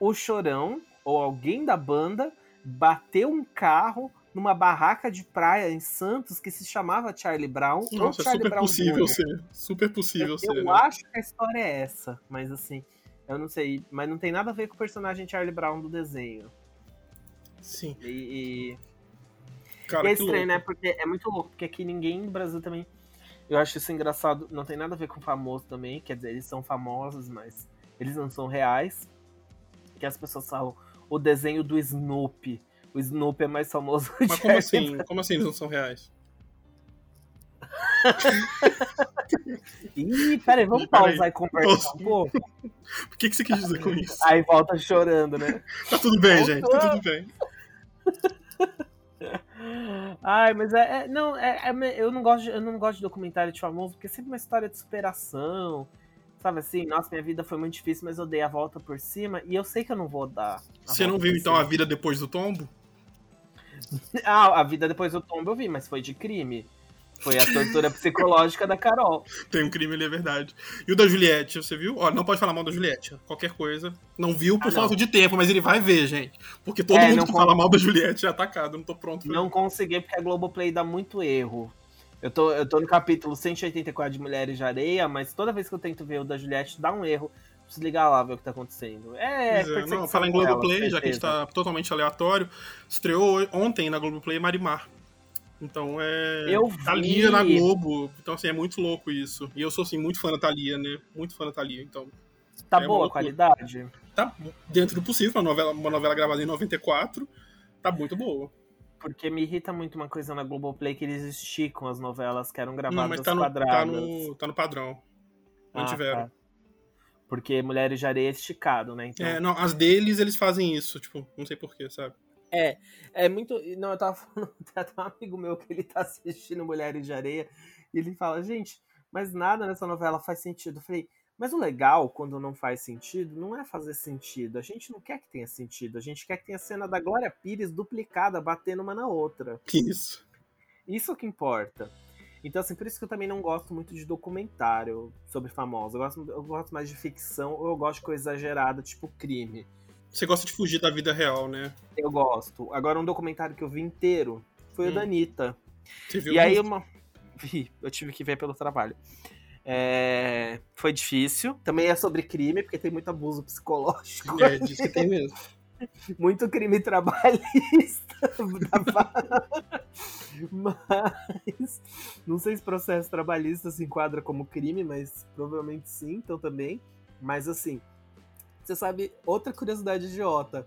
o Chorão, ou alguém da banda, bateu um carro numa barraca de praia em Santos que se chamava Charlie Brown. Nossa, é Charlie super Brown possível Jr. ser. Super possível Eu, ser, eu né? acho que a história é essa, mas assim, eu não sei. Mas não tem nada a ver com o personagem Charlie Brown do desenho. Sim. E, e- Cara, e é estranho, louco. né? Porque é muito louco, porque aqui ninguém no Brasil também. Eu acho isso engraçado. Não tem nada a ver com famoso também. Quer dizer, eles são famosos, mas eles não são reais. Que as pessoas falam o desenho do Snoopy. O Snoopy é mais famoso *laughs* Mas como Charlie assim? Como assim eles não são reais? *laughs* Ih, peraí, vamos peraí. pausar e conversar um pouco. *laughs* O que, que você quis dizer com isso? Aí volta chorando, né? Tá tudo bem, gente. Tá Voltou. tudo bem. Ai, mas é. é- não, é, é- eu, não gosto de, eu não gosto de documentário de famoso, porque é sempre uma história de superação. Sabe assim, nossa, minha vida foi muito difícil, mas eu dei a volta por cima e eu sei que eu não vou dar. Você não viu então a vida depois do tombo? Ah, a vida depois do tombo eu vi, mas foi de crime. Foi a tortura psicológica da Carol. Tem um crime ali, é verdade. E o da Juliette, você viu? Ó, não pode falar mal da Juliette. Qualquer coisa. Não viu por Ah, falta de tempo, mas ele vai ver, gente. Porque todo É, mundo que con- fala mal da Juliette é atacado. Não tô pronto Não consegui porque a Globoplay dá muito erro. Eu tô, eu tô no capítulo 184 de Mulheres de Areia, mas toda vez que eu tento ver o da Juliette, dá um erro. Preciso ligar lá ver o que tá acontecendo. É, é, não, falar em Globoplay, já que a gente tá totalmente aleatório, estreou ontem na Globoplay Marimar. Então é. Eu vi. Thalia na Globo. Então, assim, é muito louco isso. E eu sou, assim, muito fã da Thalia, né? Muito fã da Thalia. Então, Tá é boa a qualidade? tá dentro do possível. Uma novela, uma novela gravada em 94. Tá muito boa. Porque me irrita muito uma coisa na Globoplay que eles esticam as novelas que eram gravadas Não, mas tá no, quadradas. tá, no, tá no padrão. Ah, Mantiveram. tá. Porque Mulheres de Areia é esticado, né? Então... É, não, as deles, eles fazem isso. Tipo, não sei porquê, sabe? É, é muito. Não, eu tava *laughs* falando, até um amigo meu que ele tá assistindo Mulheres de Areia e ele fala, gente, mas nada nessa novela faz sentido. Eu falei, mas o legal, quando não faz sentido, não é fazer sentido. A gente não quer que tenha sentido. A gente quer que tenha a cena da Glória Pires duplicada, batendo uma na outra. Isso. Isso é o que importa. Então, assim, por isso que eu também não gosto muito de documentário sobre famosos. Eu gosto, eu gosto mais de ficção ou eu gosto de coisa exagerada, tipo crime. Você gosta de fugir da vida real, né? Eu gosto. Agora, um documentário que eu vi inteiro foi o Hum. da Anitta. Você viu? E aí, uma... *laughs* vi, eu tive que ver pelo trabalho. É, Foi difícil. Também é sobre crime, porque tem muito abuso psicológico. É, diz que tem mesmo. *laughs* Muito crime trabalhista. *laughs* mas. Não sei se processo trabalhista se enquadra como crime, mas provavelmente sim, então também. Mas assim. Você sabe, outra curiosidade idiota.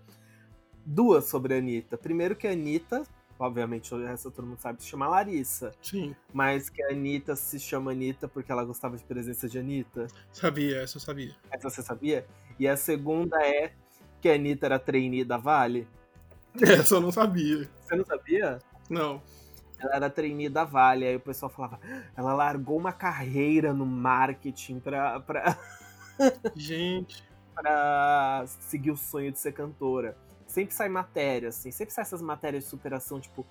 Duas sobre a Anitta. Primeiro que a Anitta, obviamente, essa todo mundo sabe, se chama Larissa. Sim, Mas que a Anitta se chama Anitta porque ela gostava de presença de Anitta. sabia, essa eu sabia. Essa você sabia? E a segunda é que a Anitta era trainee da Vale. Essa eu não sabia. Você não sabia? Não. Ela era trainee da Vale. Aí o pessoal falava, "Ah, ela largou uma carreira no marketing pra, pra, *laughs* Gente. pra seguir o sonho de ser cantora. Sempre sai matéria, assim, sempre sai essas matérias de superação, tipo.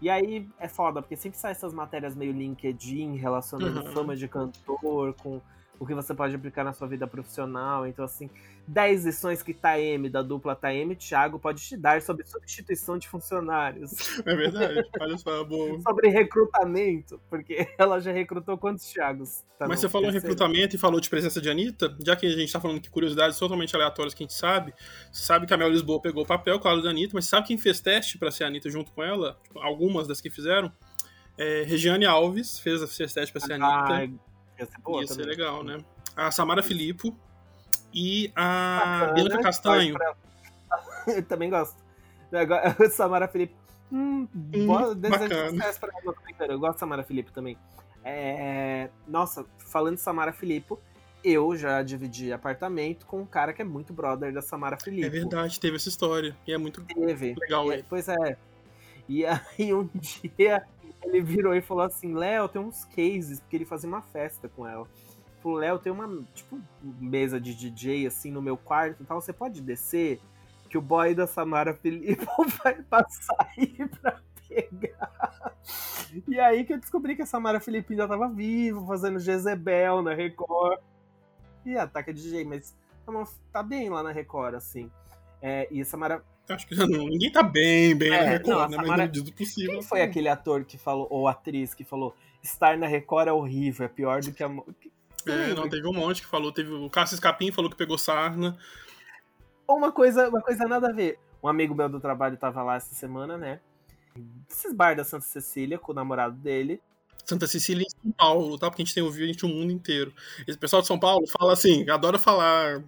E aí é foda, porque sempre sai essas matérias meio LinkedIn relacionando Uhum. fama de cantor com o que você pode aplicar na sua vida profissional. Então, assim, 10 lições que Taeme, da dupla Taeme e Thiago, pode te dar sobre substituição de funcionários, *laughs* É verdade. Olha só, bom. sobre recrutamento, porque *laughs* ela já recrutou quantos Thiagos? Tá Mas você falou em terceiro? recrutamento e falou de presença de Anitta, já que a gente tá falando que curiosidades totalmente aleatórias que a gente sabe, sabe que a Mel Lisboa pegou o papel, claro, da Anitta, mas sabe quem fez teste pra ser a Anitta junto com ela? Tipo, algumas das que fizeram. É, Regiane Alves fez, fez teste pra ser a Ah, Anitta. Ia ser boa Ia ser também. legal, né? A Samara Filippo e a Bacana, Bianca Castanho. *laughs* Eu também gosto. Agora, *laughs* Samara Felipe. Hum, boa, desejo bacana. sucesso pra ela também, cara. Eu gosto de Samara Felipe também. É, Nossa, falando de Samara Filipe, eu já dividi apartamento com um cara que é muito brother da Samara Filipe. É verdade, teve essa história. E é muito Teve. legal, E- hein? Pois é. E aí *laughs* um dia ele virou e falou assim, Léo, tem uns cases, porque ele fazia uma festa com ela. Falou, Léo, tem uma, tipo, mesa de DJ, assim, no meu quarto e tal, você pode descer? Que o boy da Samara Filipe *laughs* vai passar aí pra pegar. E aí que eu descobri que a Samara Felipe ainda tava viva, fazendo Jezebel na Record. E ataca DJ, mas tá tá bem lá na Record, assim. É, e a Samara Acho que não, ninguém tá bem, bem É, na Record, não, a né? Samara- Mas na medida do possível. Quem foi aquele ator que falou, ou atriz que falou, estar na Record é horrível, é pior do que a. mo-" Que- Você É, não, teve um monte que falou. Teve o Cássio Escapim falou que pegou sarna. Ou uma coisa, uma coisa nada a ver. Um amigo meu do trabalho tava lá essa semana, né? Esses bar da Santa Cecília com o namorado dele. Santa Cecília em São Paulo, tá? Porque a gente tem ouvinte o mundo inteiro. Esse pessoal de São Paulo fala assim, adora falar.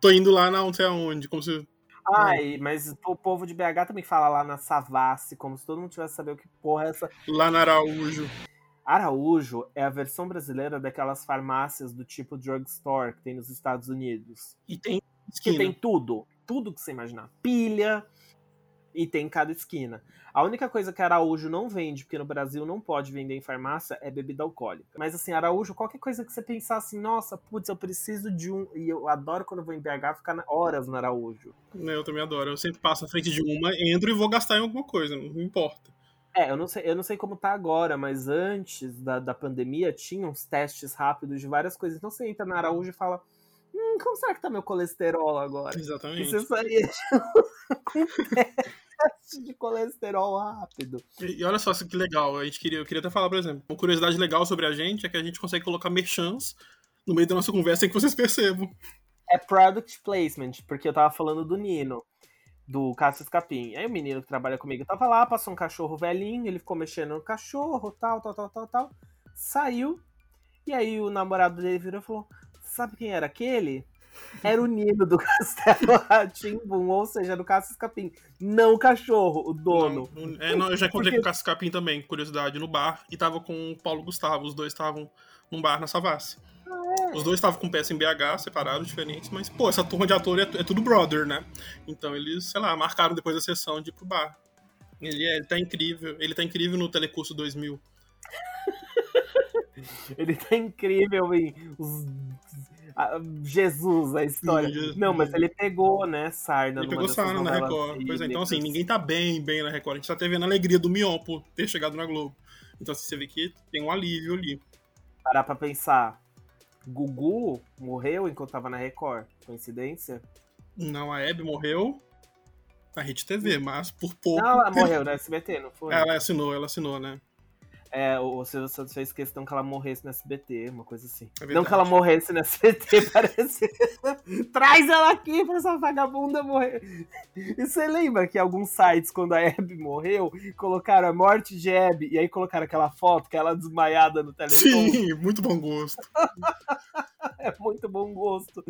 Tô indo lá na não sei aonde, como se. Ai, mas o povo de BH também fala lá na Savassi, como se todo mundo tivesse saber o que porra é essa. Lá na Araújo. Araújo é a versão brasileira daquelas farmácias do tipo drugstore que tem nos Estados Unidos. E tem Que esquina. tem tudo. Tudo que você imaginar. Pilha, E tem em cada esquina. A única coisa que Araújo não vende, porque no Brasil não pode vender em farmácia, é bebida alcoólica. Mas assim, Araújo, qualquer coisa que você pensar assim, nossa, putz, eu preciso de um. E eu adoro quando eu vou em BH ficar horas no Araújo. Eu também adoro. Eu sempre passo na frente de uma, entro e vou gastar em alguma coisa, não importa. É, eu não sei, eu não sei como tá agora, mas antes da, da pandemia tinha uns testes rápidos de várias coisas. Então você entra na Araújo e fala. Hum, como será que tá meu colesterol agora? Exatamente. E você saía com teste de colesterol rápido. E, e olha só que legal, a gente queria, eu queria até falar, por exemplo, uma curiosidade legal sobre a gente é que a gente consegue colocar merchans no meio da nossa conversa sem que vocês percebam. É product placement, porque eu tava falando do Nino, do Cássio Escapim. Aí o menino que trabalha comigo tava lá, passou um cachorro velhinho, ele ficou mexendo no cachorro, tal, tal, tal, tal, tal. Saiu, e aí o namorado dele virou e falou: Sabe quem era aquele? Era o Nino do *laughs* Castelo Ratimbum, ou seja, do Cássio Escapim. Não o cachorro, o dono. Não, é, não, eu já encontrei Porque... com o Cássio Escapim também, curiosidade, no bar, e tava com o Paulo Gustavo. Os dois estavam num bar na Savassi. Ah, é? Os dois estavam com peça em BH, separados, diferentes, mas, pô, essa turma de ator é, é, tudo brother, né? Então eles, sei lá, marcaram depois da sessão de ir pro bar. Ele, é, ele tá incrível, ele tá incrível no Telecurso 2000. Ele tá incrível em os Jesus, a história. Jesus. Não, mas ele pegou, né, Sarna. Ele pegou Sarna na Record. Pois é, então assim, ninguém tá bem, bem na Record. A gente tá até vendo a alegria do Mion por ter chegado na Globo. Então assim, você vê que tem um alívio ali. Parar pra pensar. Gugu morreu enquanto tava na Record. Coincidência? Não, a Hebe morreu na Rede TV, mas por pouco. Não, ela morreu na SBT, não foi? Ela assinou, ela assinou, né? É, o Silvio Santos fez questão que ela morresse no SBT, uma coisa assim. É não que ela morresse no SBT, *laughs* parece. Traz ela aqui pra essa vagabunda morrer. E você lembra que alguns sites, quando a Abby morreu, colocaram a morte de Abby, e aí colocaram aquela foto, que ela desmaiada no telefone? Sim, muito bom gosto. *laughs* é muito bom gosto.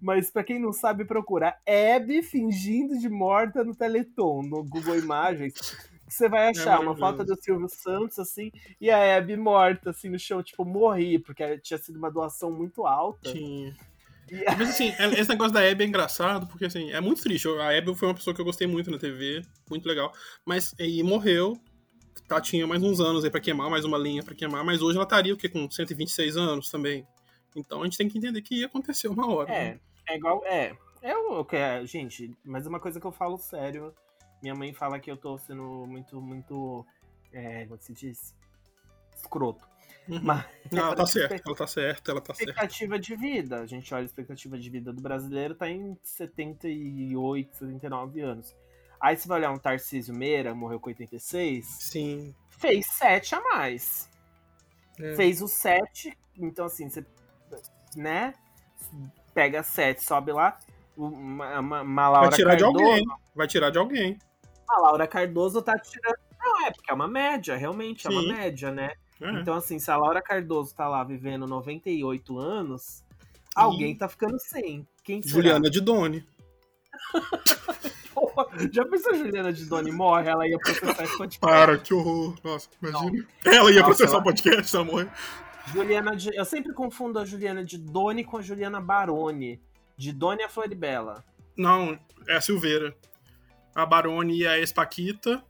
Mas pra quem não sabe procurar, Abby fingindo de morta no Teleton, no Google Imagens você vai é achar é uma foto do Silvio Santos, assim, e a Abby morta, assim, no chão, tipo, morri, porque tinha sido uma doação muito alta. E... *laughs* Mas assim, é, esse negócio da Abby é engraçado, porque assim, é muito triste. A Abby foi uma pessoa que eu gostei muito na TV, muito legal. Mas e morreu. Tá, tinha mais uns anos aí pra queimar, mais uma linha pra queimar, mas hoje ela estaria o quê? Com 126 anos também. Então a gente tem que entender que aconteceu uma hora. É, né? é igual. É. É o que é, gente, mas uma coisa que eu falo sério minha mãe fala que eu tô sendo muito, muito. É, como se diz? Escroto. Uhum. Mas, ela tá *laughs* certa, ela tá certa, ela tá certa. Expectativa de vida. A gente olha a expectativa de vida do brasileiro, tá em 78, 79 anos. Aí você vai olhar um Tarcísio Meira, morreu com 86. Sim. Fez 7 a mais. É. Fez o 7, então assim, você. Né? Pega 7, sobe lá. Uma, uma, uma Laura Vai tirar Cardoso, de alguém. Vai tirar de alguém. A Laura Cardoso tá tirando. Não, é porque é uma média, realmente, é Sim. uma média, né? É. Então, assim, se a Laura Cardoso tá lá vivendo 98 anos, alguém tá ficando sem. Quem será? Juliana de Doni. *laughs* Já pensou a Juliana de Doni morre? Ela ia processar esse podcast. Para, que horror. Nossa, imagina. Não. Ela ia Nossa, processar o podcast, ela morre. Juliana de... Eu sempre confundo a Juliana de Doni com a Juliana Baroni. De Doni a Floribela. Não, é a Silveira a Barone e a Espaquita,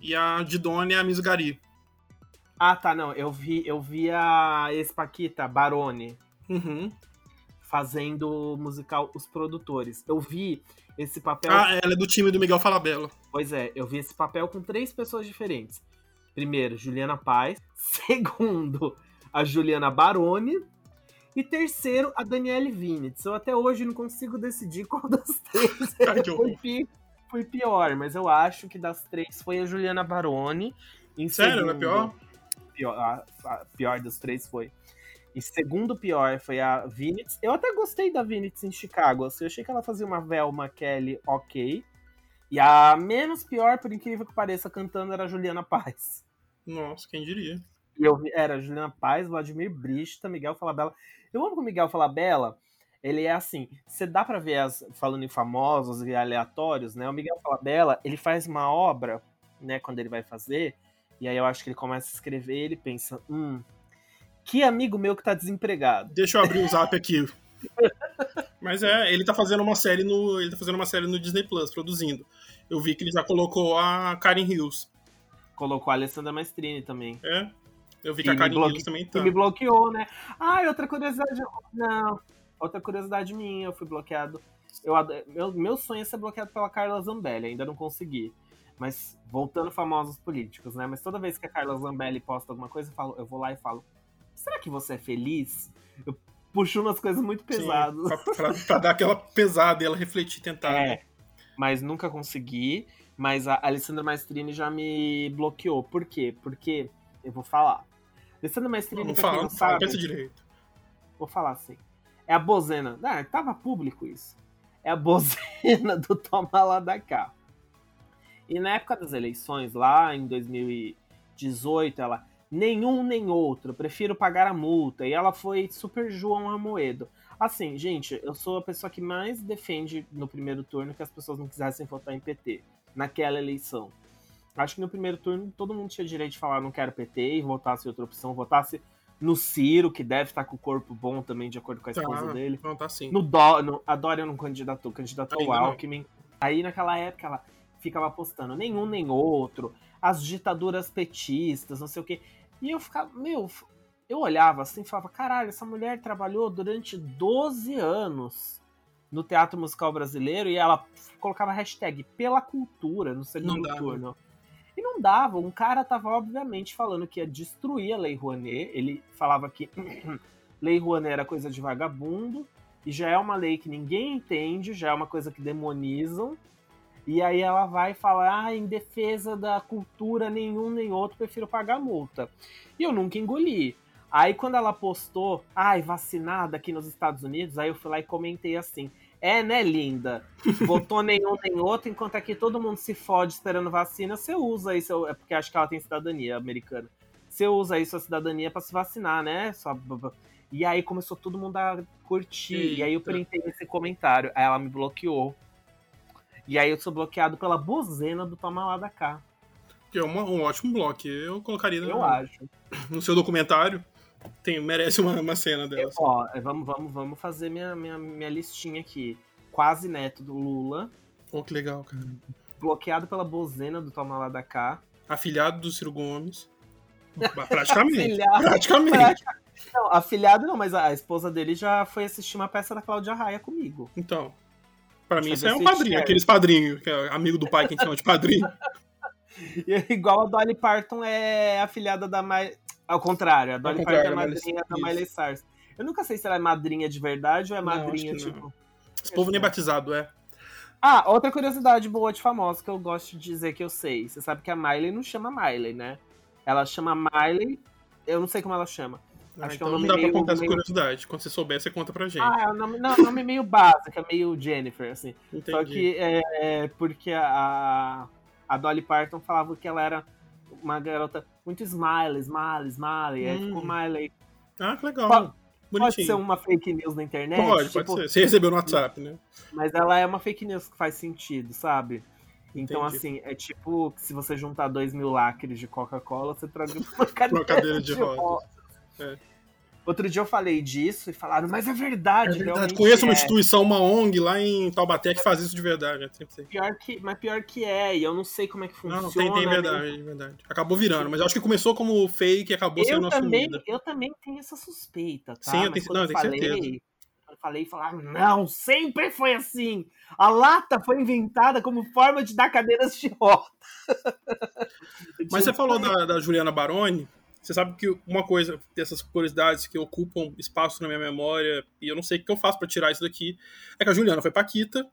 e a Didone e a Miss Gari. Ah, tá, não. Eu vi, eu vi a Espaquita, Barone, uhum. fazendo musical Os Produtores. Eu vi esse papel. Ah, ela é do time do Miguel Falabella. Pois é, eu vi esse papel com três pessoas diferentes. Primeiro, Juliana Paz. *laughs* Segundo, a Juliana Barone. E terceiro, a Daniele Vinitz. Eu até hoje não consigo decidir qual das três *laughs* Ai, foi, foi pior, mas eu acho que das três foi a Juliana Baroni. Em Sério, segundo, é pior? pior a, a, pior dos três foi. E segundo pior foi a Vinitz. Eu até gostei da Vinitz em Chicago. Assim, eu achei que ela fazia uma Velma Kelly ok. E a menos pior, por incrível que pareça, cantando era a Juliana Paz. Nossa, quem diria? E eu era Juliana Paz, Vladimir Brista, Miguel Falabella. Eu amo que o Miguel Falabella ele é assim, você dá para ver as falando em famosos e aleatórios, né? O Miguel Falabella, ele faz uma obra, né, quando ele vai fazer, e aí eu acho que ele começa a escrever, ele pensa, hum, que amigo meu que tá desempregado. Deixa eu abrir o Zap aqui. *laughs* Mas é, ele tá fazendo uma série no, ele tá fazendo uma série no Disney Plus, produzindo. Eu vi que ele já colocou a Karen Hills. Colocou a Alessandra Maestrini também. É. Eu vi que que a Karen bloque... Hills também tá. Que me bloqueou, né? Ah, outra curiosidade. Não. Outra curiosidade minha, eu fui bloqueado. Eu, meu, meu sonho é ser bloqueado pela Carla Zambelli, ainda não consegui. Mas voltando famosos políticos, né? Mas toda vez que a Carla Zambelli posta alguma coisa, eu, falo, eu vou lá e falo: será que você é feliz? Eu puxo umas coisas muito pesadas. Sim, pra, pra, pra, dar aquela pesada e ela refletir, tentar. É, né? mas nunca consegui. Mas a Alessandra Maestrini já me bloqueou. Por quê? Porque, eu vou falar. Alessandra Maestrini, não, não fala, não sabe... pensa direito. Vou falar assim. É a bozena. Ah, tava público isso. É a bozena do Toma Lá da Cá. E na época das eleições, lá em 2018, ela nenhum nem outro, prefiro pagar a multa. E ela foi super João Amoedo. Assim, gente, eu sou a pessoa que mais defende no primeiro turno que as pessoas não quisessem votar em PT, naquela eleição. Acho que no primeiro turno todo mundo tinha direito de falar não quero PT e votasse outra opção, votasse no Ciro, que deve estar com o corpo bom também, de acordo com a esposa tá, dele. Não, tá sim. No, Dó, no a Dória não candidatou, candidatou o Alckmin. Aí naquela época ela ficava postando nenhum nem outro, as ditaduras petistas, não sei o quê. E eu ficava, meu, eu olhava assim e falava, caralho, essa mulher trabalhou durante 12 anos no teatro musical brasileiro e ela colocava hashtag pela cultura no segundo turno. E não dava, um cara tava obviamente falando que ia destruir a Lei Rouanet, ele falava que *clears throat* Lei Rouanet era coisa de vagabundo, e já é uma lei que ninguém entende, já é uma coisa que demonizam, e aí ela vai falar, ah, em defesa da cultura nenhum nem outro, prefiro pagar multa. E eu nunca engoli. Aí quando ela postou, ai, vacinada aqui nos Estados Unidos, aí eu fui lá e comentei assim, é, né, linda? Votou nenhum nem outro, enquanto aqui todo mundo se fode esperando vacina, você usa isso, é porque acho que ela tem cidadania americana. Você usa aí sua cidadania para se vacinar, né? Sua... E aí começou todo mundo a curtir. Eita. E aí eu printei esse comentário. Aí ela me bloqueou. E aí eu sou bloqueado pela bozena do Toma Lá da Cá. Que é uma, um ótimo bloco. Eu colocaria eu no, acho. no seu documentário. Tem, merece uma, uma cena dela. Ó, vamos, vamos, vamos fazer minha, minha, minha listinha aqui. Quase neto do Lula. Oh, que legal, cara. Bloqueado pela bozena do Toma Lá da Cá. Afilhado do Ciro Gomes. *laughs* Praticamente. afilhado, praticamente. Não, afilhado não, mas a esposa dele já foi assistir uma peça da Cláudia Raia comigo. Então. Pra mim, isso é um padrinho, aqueles padrinhos, que é amigo do pai que a gente chama de padrinho. *laughs* Igual a Dolly Parton é afilhada da. Ao contrário, a Dolly Parton é madrinha da Miley Cyrus. Eu nunca sei se ela é madrinha de verdade ou é madrinha, não, tipo. Esse povo nem batizado, é. Ah, outra curiosidade boa de famosa que eu gosto de dizer que eu sei. Você sabe que a Miley não chama Miley, né? Ela chama Miley. Eu não sei como ela chama. Ah, Acho então que é um não dá meio, pra contar essa meio... curiosidade. Quando você souber, você conta pra gente. Ah, é um nome, não, nome meio básico, é meio Jennifer, assim. Entendi. Só que é, é porque a, a Dolly Parton falava que ela era uma garota muito smiley, smiley, smiley. Hum. Aí ficou Miley. Ah, que legal. Pode, pode ser uma fake news na internet? Pode, tipo, pode ser. Você recebeu no WhatsApp, né? Mas ela é uma fake news que faz sentido, sabe? Então, Entendi. assim, é tipo se você juntar dois mil lacres de Coca-Cola, você traz *laughs* uma cadeira, uma cadeira de, de rodas. rodas. É. Outro dia eu falei disso e falaram, mas é verdade. É verdade. Conheço uma é. instituição, uma ONG lá em Taubaté que faz isso de verdade. né? Sempre sei. Pior que, mas pior que é, e eu não sei como é que funciona. Não, tem, tem né? verdade, verdade. Acabou virando, mas eu acho que começou como fake e acabou sendo Eu também, assumida. eu também tenho essa suspeita, tá? Sim, eu tenho- não, eu tenho falei, certeza. eu falei, falaram, não, sempre foi assim. A lata foi inventada como forma de dar cadeiras de roda. *laughs* Mas você falou da, da Juliana Baroni. Você sabe que uma coisa dessas curiosidades que ocupam espaço na minha memória, e eu não sei o que eu faço pra tirar isso daqui, é que a Juliana foi Paquita,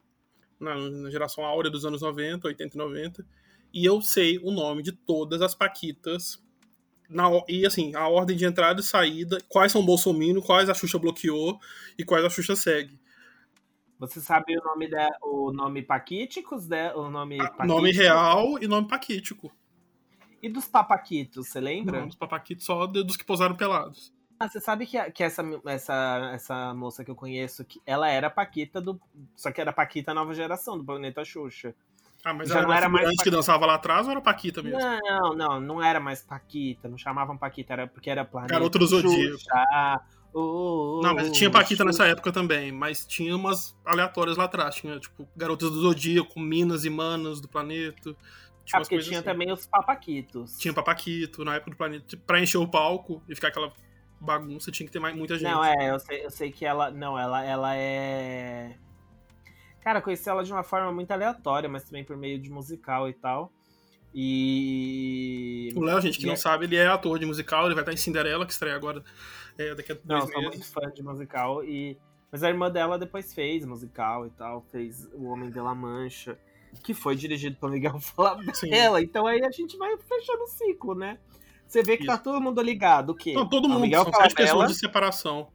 na, na geração áurea dos anos 90, 80 e 90, e eu sei o nome de todas as Paquitas. Na, o- e assim, a ordem de entrada e saída, quais são Bolsominion, quais a Xuxa bloqueou e quais a Xuxa segue. Você sabe o nome da, o nome Paquíticos, né? O nome Nome real e nome paquítico. E dos papaquitos, você lembra? Não, dos papaquitos só dos que posaram pelados. Ah, você sabe que, que essa, essa, essa moça que eu conheço, que ela era Paquita do. Só que era Paquita nova geração, do planeta Xuxa. Ah, mas Já não era mais figurante que dançava lá atrás ou era Paquita mesmo? Não, não, não era mais Paquita, não chamavam Paquita, era porque era planeta Garota do Zodíaco. Xuxa, Oh, Não, mas tinha Paquita nessa época também, mas tinha umas aleatórias lá atrás. Tinha, tipo, Garotas do Zodíaco, Minas e Manas do Planeta. Tinha Ah, porque tinha assim. também os papaquitos. Tinha Papaquito na época do Planeta. Tipo, Pra encher o palco e ficar aquela bagunça, tinha que ter mais, muita gente. Não, é, eu sei, eu sei que ela. Não, ela, ela é. Cara, conheci ela de uma forma muito aleatória, mas também por meio de musical e tal. E. O Léo, gente, que E não é- sabe, ele é ator de musical, ele vai estar em Cinderela, que estreia agora é, daqui a Não, eu sou meses. muito fã de musical. E... Mas a irmã dela depois fez musical e tal. Fez O Homem de La Mancha, que foi dirigido por Miguel. *laughs* Falabella. Então aí a gente vai fechando o ciclo, né? Você vê que tá Isso. todo mundo ligado. O quê? Não, todo Ao mundo, Miguel são sete Falabella pessoas de separação.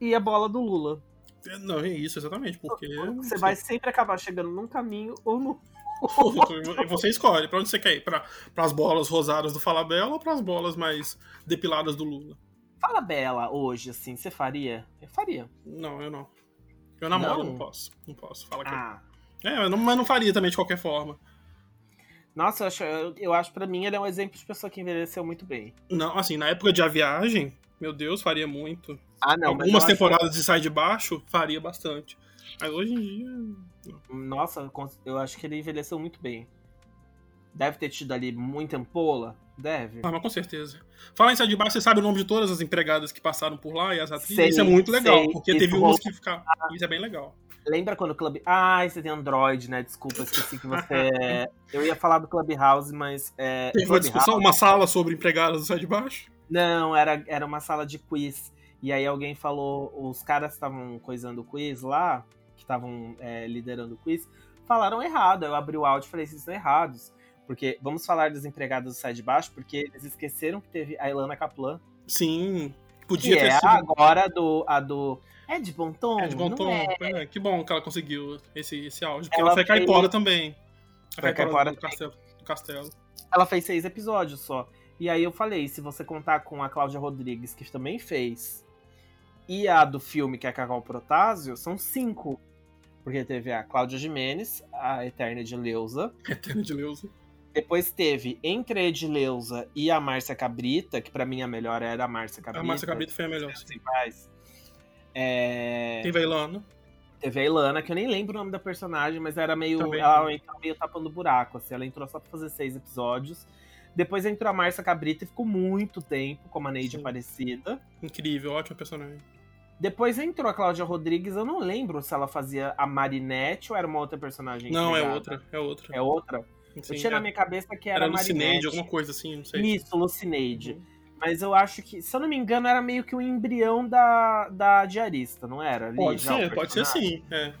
e a bola do Lula. É, Não, é isso, exatamente, porque... Você vai sempre acabar chegando num caminho ou no. Você escolhe pra onde você quer ir, pra, pras bolas rosadas do Falabella ou pras bolas mais depiladas do Lula. Fala Bela hoje, assim, você faria? Eu faria. Não, eu não. Eu namoro, Não? não, posso. Não posso. Fala que Ah. eu... É, mas não, mas não faria também de qualquer forma. Nossa, eu acho, eu, eu acho pra mim ele é um exemplo de pessoa que envelheceu muito bem. Não, assim, na época de A Viagem, meu Deus, faria muito. Ah, não. mas Algumas acho- temporadas de Sai de Baixo, faria bastante. Mas hoje em dia. Nossa, eu acho que ele envelheceu muito bem. Deve ter tido ali muita ampola? Deve. Ah, mas com certeza. Falar em Sai de Baixo, você sabe o nome de todas as empregadas que passaram por lá e as atrizes? Sei, isso é muito legal, sei. porque teve umas que ficaram. Isso é bem legal. Lembra quando o Club. Ah, você tem Android, né? Desculpa, esqueci que você. eu ia falar do Clubhouse, mas. É... Teve uma discussão, uma sala sobre empregadas do Sai de Baixo? Não, era, era uma sala de quiz. E aí alguém falou, os caras que estavam coisando o quiz lá, que estavam é, liderando o quiz, falaram errado. Eu abri o áudio e falei, vocês estão errados. Porque vamos falar das empregadas do Sai de Baixo, porque eles esqueceram que teve a Ilana Kaplan, Sim. que Podia ter é sido. agora a do, a do. É de bom tom? É de bom tom. é. É, que bom que ela conseguiu esse, esse áudio. Porque Ela ela, foi fez- caipora também. A Foi caipora caipora do castelo, do castelo. Ela fez seis episódios só. E aí eu falei, se você contar com a Cláudia Rodrigues, que também fez, e a do filme, que é a Cacau Protásio, são cinco. Porque teve a Cláudia Jimenez, a Eterna Edileuza. Eterno de Leusa. Depois teve entre a Edileuza e a Márcia Cabrita, que pra mim a melhor era a Márcia Cabrita. A Márcia Cabrita foi a melhor. sim. Sem paz. É... Teve a Ilana. Teve a Ilana, que eu nem lembro o nome da personagem, mas era meio. Também. Ela entrou meio tapando buraco, assim. Ela entrou só pra fazer seis episódios. Depois entrou a Márcia Cabrita e ficou muito tempo como a Neide Sim. Aparecida. Incrível, ótimo personagem. Depois entrou a Cláudia Rodrigues, eu não lembro se ela fazia a Marinette ou era uma outra personagem. Não, é outra. É outra. É outra? Sim, eu tinha na é- minha cabeça que era, era Lucineide, Marinette. alguma coisa assim, não sei. Isso, Lucineide. Mas eu acho que, se eu não me engano, era meio que o embrião da, da diarista, não era? Ali, Pode ser, pode ser sim. É.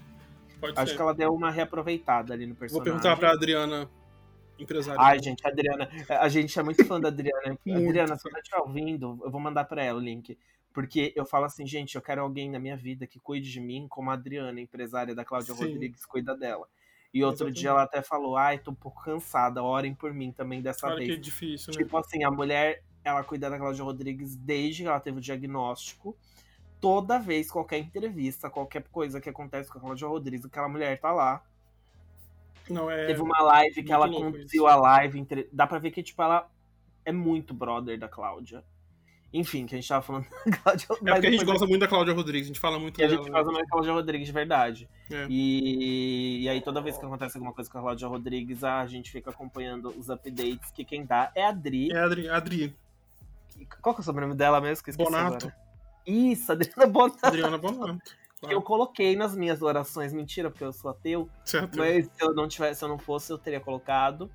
Pode Acho ser. que ela deu uma reaproveitada ali no Vou personagem. perguntar pra Adriana, empresária. Ai, gente, a Adriana. A gente é muito fã da Adriana. *laughs* Adriana, se você estiver ouvindo, eu vou mandar pra ela o link. Porque eu falo assim, gente, eu quero alguém na minha vida que cuide de mim, como a Adriana, empresária da Cláudia Sim. Rodrigues, cuida dela. E outro Exatamente. dia ela até falou, ai, tô um pouco cansada, orem por mim também dessa Olha vez. que difícil, né? Tipo assim, a mulher, ela cuida da Cláudia Rodrigues desde que ela teve o diagnóstico. Toda vez, qualquer entrevista, qualquer coisa que acontece com a Cláudia Rodrigues, aquela mulher tá lá. Não, é. Teve uma live que muito ela conduziu isso. a live. entre- Dá pra ver que, tipo, ela é muito brother da Cláudia. Enfim, que a gente tava falando *laughs* da Cláudia. É porque a gente gosta muito da Cláudia Rodrigues, a gente fala muito que a dela. gente né? faz uma Cláudia Rodrigues de verdade. É. E... e aí, toda vez que acontece alguma coisa com a Cláudia Rodrigues, a gente fica acompanhando os updates, que quem dá é a Adri. É a Adri, a Adri. Qual que é o sobrenome dela mesmo? Que Bonato. agora. Isso, Adriana Bonato. Adriana Bonato. Que eu Claro. coloquei nas minhas orações. Mentira, porque eu sou ateu. Certo. Mas se eu não tivesse, se eu não fosse, eu teria colocado.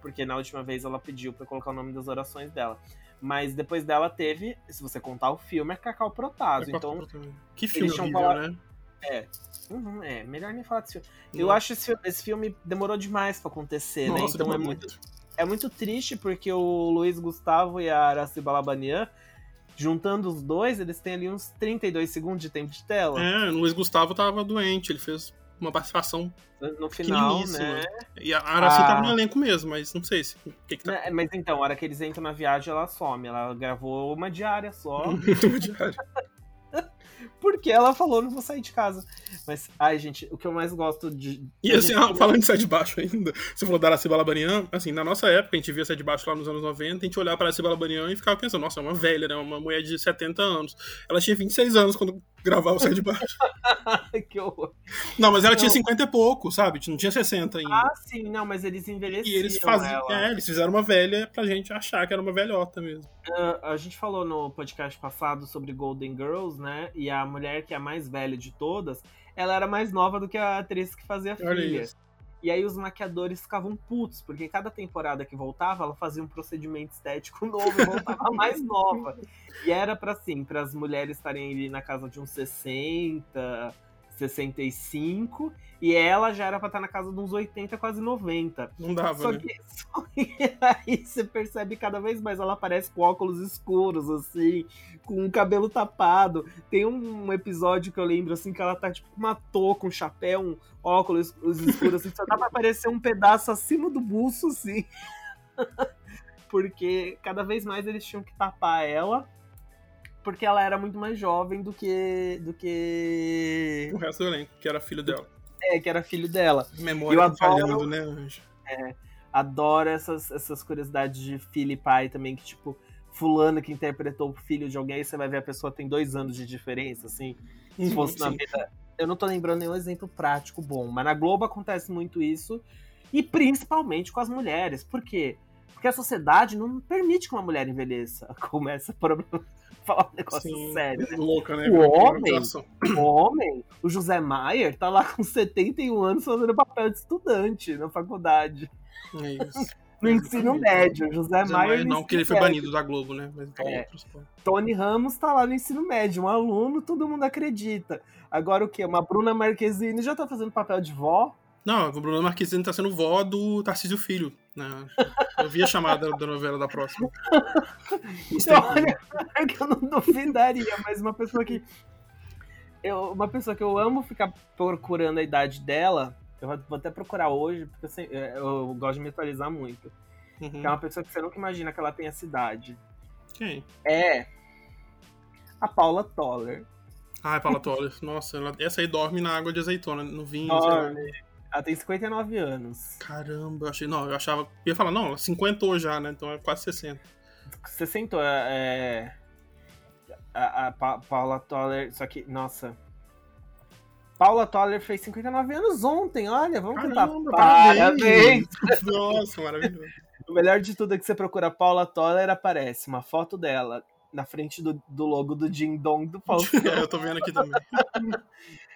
Porque na última vez ela pediu pra eu colocar o nome das orações dela. Mas depois dela teve, se você contar o filme, é Cacau Protásio. É Então, que filme horrível, falado- né? uhum, é, melhor nem falar desse filme. Eu Não. acho esse, esse filme demorou demais pra acontecer, né? Nossa, Então é demorou muito, é muito triste porque o Luiz Gustavo e a Araci Balabanian, juntando os dois, eles têm ali uns 32 segundos de tempo de tela. É, o Luiz Gustavo tava doente, ele fez uma participação No final, né? E a Araci Ah. tava no elenco mesmo, mas não sei se. O que que tá. Né, Mas então, a hora que eles entram na viagem, ela some. Ela gravou uma diária só. *laughs* Diário. *laughs* Porque ela falou, não vou sair de casa. Mas, ai, gente, o que eu mais gosto de. E assim, gente... falando de Sai de Baixo ainda, você falou da Araci Balabanian, assim, na nossa época, a gente via Sai de Baixo lá nos anos 90, a gente olhava pra Araci Balabanian e ficava pensando, nossa, é uma velha, né? Uma mulher de 70 anos. Ela tinha 26 anos quando gravava o Sai de Baixo. *laughs* que horror. Não, mas ela não. tinha 50 e pouco, sabe? Não tinha 60 ainda. Ah, sim, não, mas eles envelheciam. E eles faziam. É, eles fizeram uma velha pra gente achar que era uma velhota mesmo. Uh, a gente falou no podcast passado sobre Golden Girls, né? E a mulher que é a mais velha de todas, ela era mais nova do que a atriz que fazia a filha. E aí os maquiadores ficavam putos, porque cada temporada que voltava, ela fazia um procedimento estético *laughs* novo e voltava mais nova. E era para assim, para as mulheres estarem ali na casa de uns 60, 65, e ela já era pra estar na casa de uns 80, quase 90. Não dava, só né? Que, *laughs* só que aí você percebe cada vez mais ela aparece com óculos escuros, assim, com o cabelo tapado. Tem um episódio que eu lembro, assim, que ela tá tipo com uma touca, um chapéu, um óculos escuros, assim, só dá pra aparecer um pedaço acima do buço, assim. *laughs* Porque cada vez mais eles tinham que tapar ela porque ela era muito mais jovem do que do que o resto do elenco, que era filho dela. É, que era filho dela. Memória eu adoro, falhando, né, Anjo? É, adoro essas, essas curiosidades de filho e pai também, que tipo, fulano que interpretou o filho de alguém, você vai ver a pessoa tem dois anos de diferença, assim, se uhum, fosse na vida... Eu não tô lembrando nenhum exemplo prático bom, mas na Globo acontece muito isso, e principalmente com as mulheres. Por quê? Porque a sociedade não permite que uma mulher envelheça. *laughs* Começa por *laughs* falar um negócio Sim, sério. Né? Louca, né? O homem, o homem, o José Maier, tá lá com 71 anos fazendo papel de estudante na faculdade. É isso. No ensino médio, José, José Maier. Não, porque ele foi banido da Globo, né? Mas então é. Tony Ramos tá lá no ensino médio, um aluno, todo mundo acredita. Agora o quê? Uma Bruna Marquezine já tá fazendo papel de vó? Não, o Bruno Marquezine tá sendo vó do Tarcísio Filho. Né? Eu vi a chamada da novela da próxima. *laughs* Olha, é que eu não duvidaria, mas uma pessoa que. Eu, uma pessoa que eu amo ficar procurando a idade dela, eu vou até procurar hoje, porque assim, eu gosto de me atualizar muito. Uhum. É uma pessoa que você nunca imagina que ela tem essa idade. Quem? É a Paula Toller. Ah, Paula Toller. Nossa, ela, essa aí dorme na água de azeitona, no vinho. Dorme. Ela tem 59 anos. Caramba, eu achei. Não, eu achava. Eu ia falar, não, ela 50 já, né? Então é quase 60. 60 é. A, a pa Paula Toller. Só que, nossa. Paula Toller fez 59 anos ontem, olha, vamos Caramba, cantar. Parabéns! Nossa, maravilhoso. *laughs* O melhor de tudo é que você procura Paula Toller, aparece uma foto dela na frente do, do logo do Ding Dong do *laughs* Faustão. É, eu tô vendo aqui também. *laughs*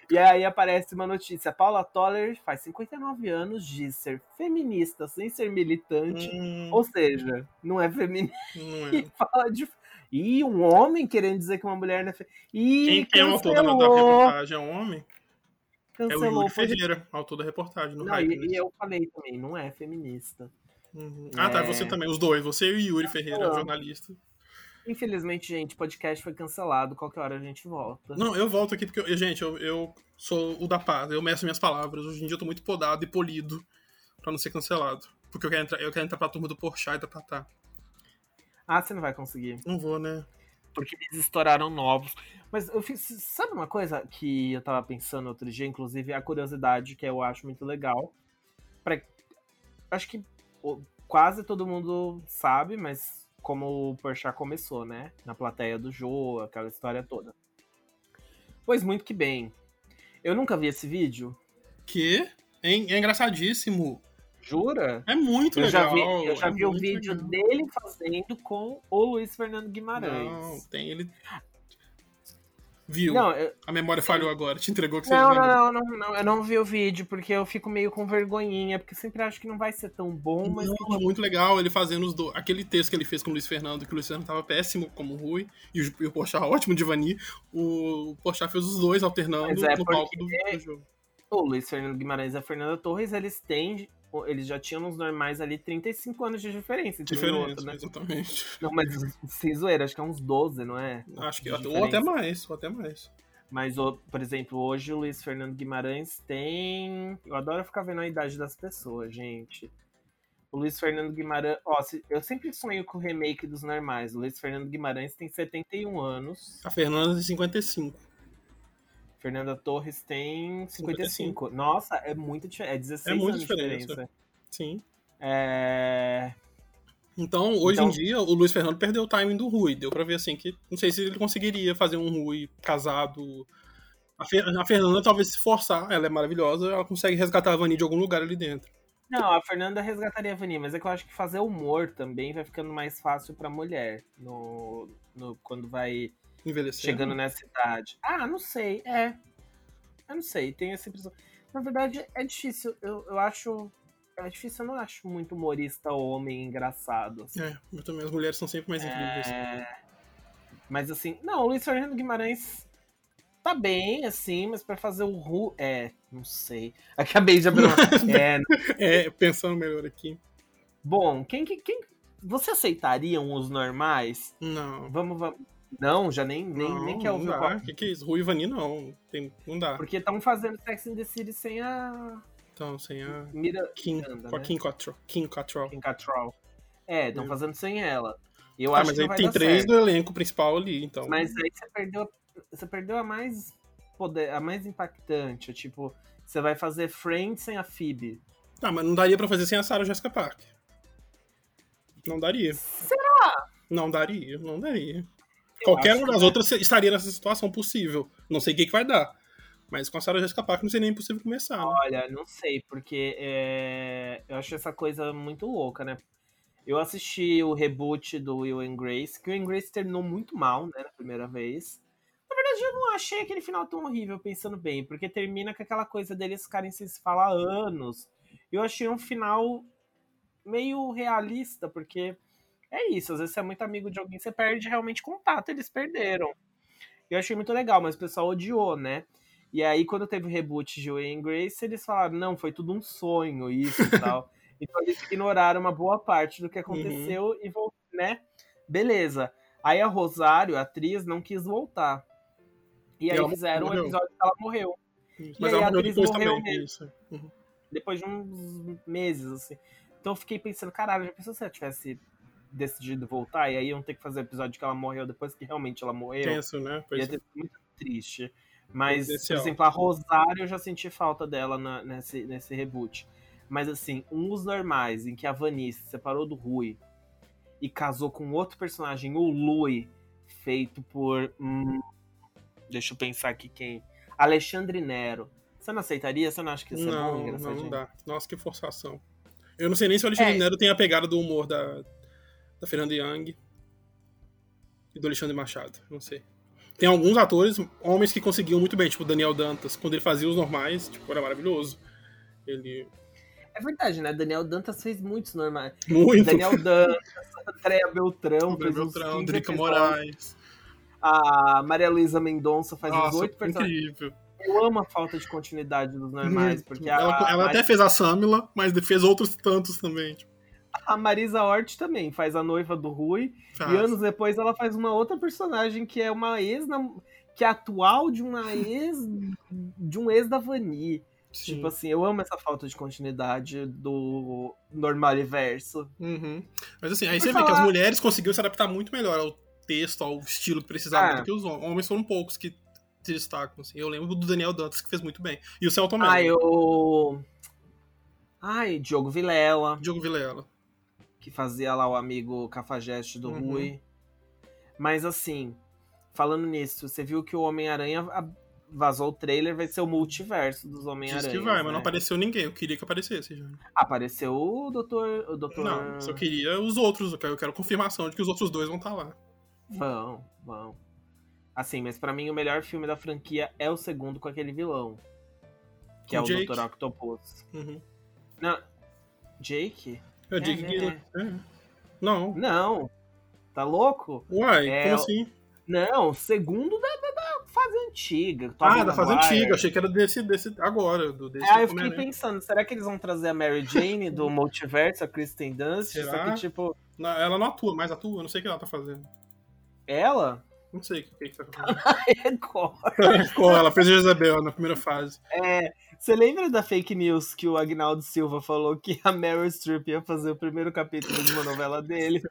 E aí aparece uma notícia. Paula Toller faz 59 anos, diz ser feminista sem ser militante. Hum. Ou seja, não é feminista. Não é. *laughs* E fala de. E um homem querendo dizer que uma mulher não é feminista. Quem, é o autor da, da reportagem? É um homem? Cancelou, é o Yuri Ferreira, autor da reportagem. No não, hype, e, e, eu falei também, não é feminista. Uhum. Ah, tá, é... você também, os dois, você e o Yuri Ferreira, jornalista. Infelizmente, gente, o podcast foi cancelado. Qualquer hora a gente volta. Não, eu volto aqui porque, eu, gente, eu, eu sou o da paz. Eu meço minhas palavras. Hoje em dia eu tô muito podado e polido pra não ser cancelado. Porque eu quero entrar, eu quero entrar pra turma do Porchat e da Tatá. Ah, você não vai conseguir. Não vou, né? Porque eles estouraram novos. Mas eu fiz. Sabe uma coisa que eu tava pensando outro dia, inclusive, a curiosidade que eu acho muito legal. Pra, acho que quase todo mundo sabe, mas como o Porchat começou, né? Na plateia do Jô, aquela história toda. Pois muito que bem. Eu nunca vi esse vídeo. Que? É, é engraçadíssimo. Jura? É muito eu legal. Já vi, eu já é vi o vídeo legal. dele fazendo com o Luiz Fernando Guimarães. Não, tem ele Viu? Não, eu... A memória falhou agora, te entregou que não, você não, não, não, não, eu não vi o vídeo, porque eu fico meio com vergonhinha, porque sempre acho que não vai ser tão bom, mas. Não, que... é muito legal ele fazendo os dois. Aquele texto que ele fez com o Luiz Fernando, que o Luiz Fernando tava péssimo como Rui, e o, e o Porchat *laughs* ótimo de Vani. O Porchat fez os dois alternando é no palco do, do jogo. O Luiz Fernando Guimarães e a Fernanda Torres, eles têm eles já tinham nos normais ali 35 anos de diferença diferença, outro, né? Exatamente. Não, mas sem zoeira, acho que é uns 12, não é? Acho que ou até mais, ou até mais. Mas, por exemplo, hoje o Luiz Fernando Guimarães tem. Eu adoro ficar vendo a idade das pessoas, gente. O Luiz Fernando Guimarães. Ó, eu sempre sonho com o remake dos normais. O Luiz Fernando Guimarães tem 71 anos. A Fernanda tem 55. Fernanda Torres tem 55. Nossa, é muito diferente. É 16 É de diferença. diferença. Sim. É... Então, hoje Então- em dia, o Luiz Fernando perdeu o timing do Rui. Deu pra ver assim que. Não sei se ele conseguiria fazer um Rui casado. A, Fer- a Fernanda talvez se forçar, ela é maravilhosa, ela consegue resgatar a Vani de algum lugar ali dentro. Não, a Fernanda resgataria a Vani, mas é que eu acho que fazer humor também vai ficando mais fácil pra mulher no, no, quando vai. Chegando nessa idade. Ah, não sei, é. Eu não sei, tem essa impressão. Na verdade, é difícil. Eu, eu acho. É difícil, eu não acho muito humorista homem engraçado. assim. É, eu também, as mulheres são sempre mais incríveis. É, Mas assim, não, o Luiz Fernando Guimarães tá bem, assim, mas pra fazer o Ru. É, não sei. Acabei de abrir uma. *laughs* é, É, pensando melhor aqui. bom, quem que. Quem... Você aceitariam os normais? Não. Vamos, vamos. Não, já nem, nem, não, nem quer não ouvir o dá. papo. O que, que é isso? Rui Vani não. Tem, não dá. Porque estão fazendo Sex in the City sem a. Então, sem a. Mira. Kim, Miranda, com a né? Kim Cattrall. Kim Cattrall. Kim Cattrall. É, estão É. fazendo sem ela. E eu Ah, acho mas aí não tem três certo. do elenco principal ali, então. Mas aí você perdeu, você perdeu a mais poder, a mais impactante. Tipo, você vai fazer Friends sem a Phoebe. Ah, mas não daria pra fazer sem a Sarah Jessica Parker. Não daria. Será? Não daria, não daria. Qualquer uma que das é. outras estaria nessa situação possível. Não sei o que, que vai dar. Mas com a Sarah Jessica Parker não seria nem impossível começar. Né? Olha, não sei, porque é, eu acho essa coisa muito louca, né? Eu assisti o reboot do Will and Grace, que o Will and Grace terminou muito mal, né, na primeira vez. Na verdade, eu não achei aquele final tão horrível, pensando bem, porque termina com aquela coisa deles ficarem sem se falar há anos. Eu achei um final meio realista, porque é isso, às vezes você é muito amigo de alguém, você perde realmente contato, eles perderam. Eu achei muito legal, mas o pessoal odiou, né? E aí, quando teve o reboot de and Grace, eles falaram, não, foi tudo um sonho, isso e tal. *laughs* Então eles ignoraram uma boa parte do que aconteceu e voltou, né? Beleza. Aí a Rosário, a atriz, não quis voltar. E aí fizeram um episódio que ela morreu. Mas E aí ela a atriz depois morreu mesmo. Isso. Uhum. Depois de uns meses, assim. Então eu fiquei pensando, caralho, já pensou se ela tivesse decidido voltar? E aí iam ter que fazer o episódio que ela morreu depois que realmente ela morreu. Tenso, né? Pois Ia é. ter sido muito triste. Mas, por Presidencial. exemplo, a Rosário eu já senti falta dela na- nesse, nesse reboot. Mas assim, uns normais, em que a Vanice se separou do Rui e casou com outro personagem, o Lui, feito por. hum, deixa eu pensar aqui quem. Alexandre Nero. Você não aceitaria? Você não acha que isso é bom, Não, não, engraçadinho? não dá. Nossa, que forçação. Eu não sei nem se o Alexandre É. Nero tem a pegada do humor da, da Fernanda Young e do Alexandre Machado. Não sei. Tem alguns atores, homens que conseguiam muito bem, tipo o Daniel Dantas. Quando ele fazia os normais, tipo, era maravilhoso. Ele. É verdade, né? Daniel Dantas fez muitos normais. Muito. Daniel Dantas, *laughs* Andréa Beltrão, uns Beltrão, 15 Drica. Moraes. A Maria Luísa Mendonça faz Nossa, oito personagens. incrível. Eu amo a falta de continuidade dos normais, porque a, ela ela Mari- até fez a Samila, mas fez outros tantos também. Tipo, a Marisa Hort também faz a noiva do Rui. faz. E anos depois ela faz uma outra personagem que é uma ex que é atual de uma ex de um ex da Vani. Sim. Tipo assim, eu amo essa falta de continuidade do Normaliverso. Uhum. Mas assim, aí Por você vê que falar- as mulheres conseguiram se adaptar muito melhor ao texto, ao estilo que precisavam Ah. do que os homens. Homens foram poucos que se destacam. Assim. Eu lembro do Daniel Dantas, que fez muito bem. E o Celton Mello, Ah, eu. Ai, Diogo Vilela, Diogo Vilela. Que fazia lá o amigo cafajeste do Uhum. Rui. Mas assim, falando nisso, você viu que o Homem-Aranha vazou o trailer, vai ser o multiverso dos Diz Homem-Aranha. que vai, mas né? não apareceu ninguém. Eu queria que aparecesse já. Apareceu o Doutor. O doutor... Não, só queria os outros. Eu quero, eu quero confirmação de que os outros dois vão estar lá. Vão, vão. Assim, mas pra mim o melhor filme da franquia é o segundo com aquele vilão. Que é Com o Jake. Dr. Octopus. Uhum. Não. Jake? Eu É, digo né, que. é. Não. Não. Tá louco? Uai, É, como assim? Não, segundo da, da, da fase antiga. Ah, da fase Maguire. antiga. Achei que era desse, desse agora. Do, desse Ah, eu fiquei Homem-Aranha. pensando, será que eles vão trazer a Mary Jane do *laughs* Multiverso, a Kristen Dunst? Só Será? que, tipo, Não, ela não atua, mas atua. Eu não sei o que ela tá fazendo. ela Não sei o que, que tá *laughs* fazendo. é agora. *laughs* Qual? ela fez a Jezebel na primeira fase. É, você lembra da fake news que o Agnaldo Silva falou que a Meryl Streep ia fazer o primeiro capítulo de uma novela dele?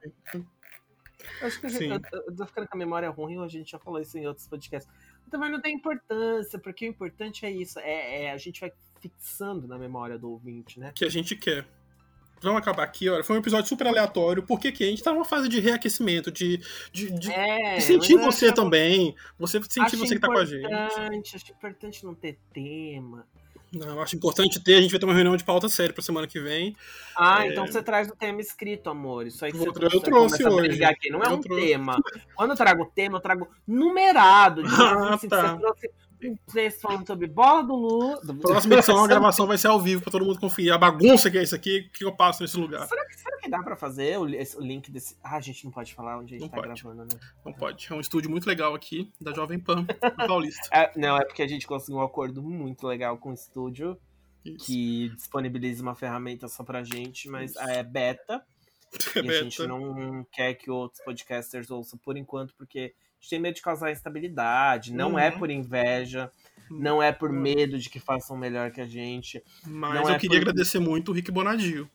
Acho que já- Sim. eu, eu tô ficando com a memória ruim, a gente já falou isso em outros podcasts. Também não tem importância, porque o importante é isso. É, é, a gente vai fixando na memória do ouvinte, né? Que a gente quer. Vamos acabar aqui, olha. Foi um episódio super aleatório, porque que a gente tá numa fase de reaquecimento, de, de, de, É, de sentir mas você também. Você sentir você que tá com a gente. Acho importante não ter tema. Não, eu acho importante ter. A gente vai ter uma reunião de pauta séria pra semana que vem. Ah, É. então você traz o tema escrito, amor. Isso aí que Eu você, eu trouxe hoje. aqui. Não é Eu um trouxe. tema. Quando eu trago tema, eu trago numerado. De *laughs* Ah, assim, tá. Você trouxe texto falando sobre bola do Lu. Próxima edição, a gravação vai ser ao vivo pra todo mundo conferir. A bagunça que é isso aqui, que eu passo nesse lugar. Será que, será que dá pra fazer o, o link desse. Ah, a gente não pode falar onde a gente Não tá pode. gravando, né? Não pode. É um estúdio muito legal aqui, da Jovem Pan, do *laughs* Paulista. É, não, é porque a gente conseguiu um acordo muito legal com o estúdio Isso. que disponibiliza uma ferramenta só pra gente, mas Isso. é beta. *laughs* É E a gente beta. não quer que outros podcasters ouçam por enquanto, porque tem medo de causar instabilidade. Não Uhum. é por inveja, não é por medo de que façam melhor que a gente. Mas eu é queria por- agradecer muito o Rick Bonadio.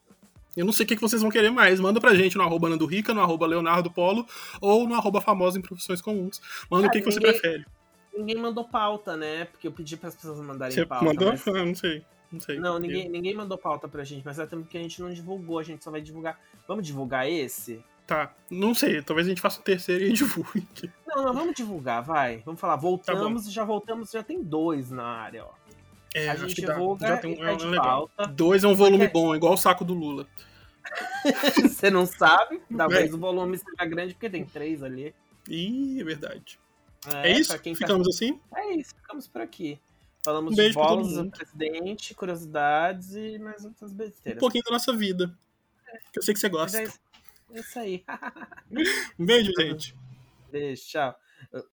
Eu não sei o que que vocês vão querer mais. Manda pra gente no arroba Nando Rica, no arroba Leonardo Polo ou no arroba famosa em profissões comuns. Manda o que, que você ninguém- prefere. Ninguém mandou pauta, né? Porque eu pedi as pessoas mandarem Você pauta. mandou? mas- *laughs* Ah, não sei. Não sei. Não, ninguém, ninguém mandou pauta pra gente, mas é também porque a gente não divulgou, a gente só vai divulgar. Vamos divulgar esse? Tá. Não sei. Talvez a gente faça o terceiro e *laughs* divulgue. Não, não, vamos divulgar, vai. Vamos falar, voltamos e já voltamos, já tem dois na área, ó. É, a gente dá. divulga Já tem um, é um legal. pauta. Dois é um volume Porque- bom, igual o saco do Lula. *laughs* Você não sabe, talvez o volume seja grande porque tem três ali. Ih, é verdade. É, isso? pra quem tá- Ficamos assim? É isso, ficamos por aqui. Falamos Um de bolas do presidente, curiosidades e mais outras Um besteiras. pouquinho da nossa vida. Que eu sei que você Mas gosta. é isso, é isso aí. *laughs* Um beijo, gente. Tchau.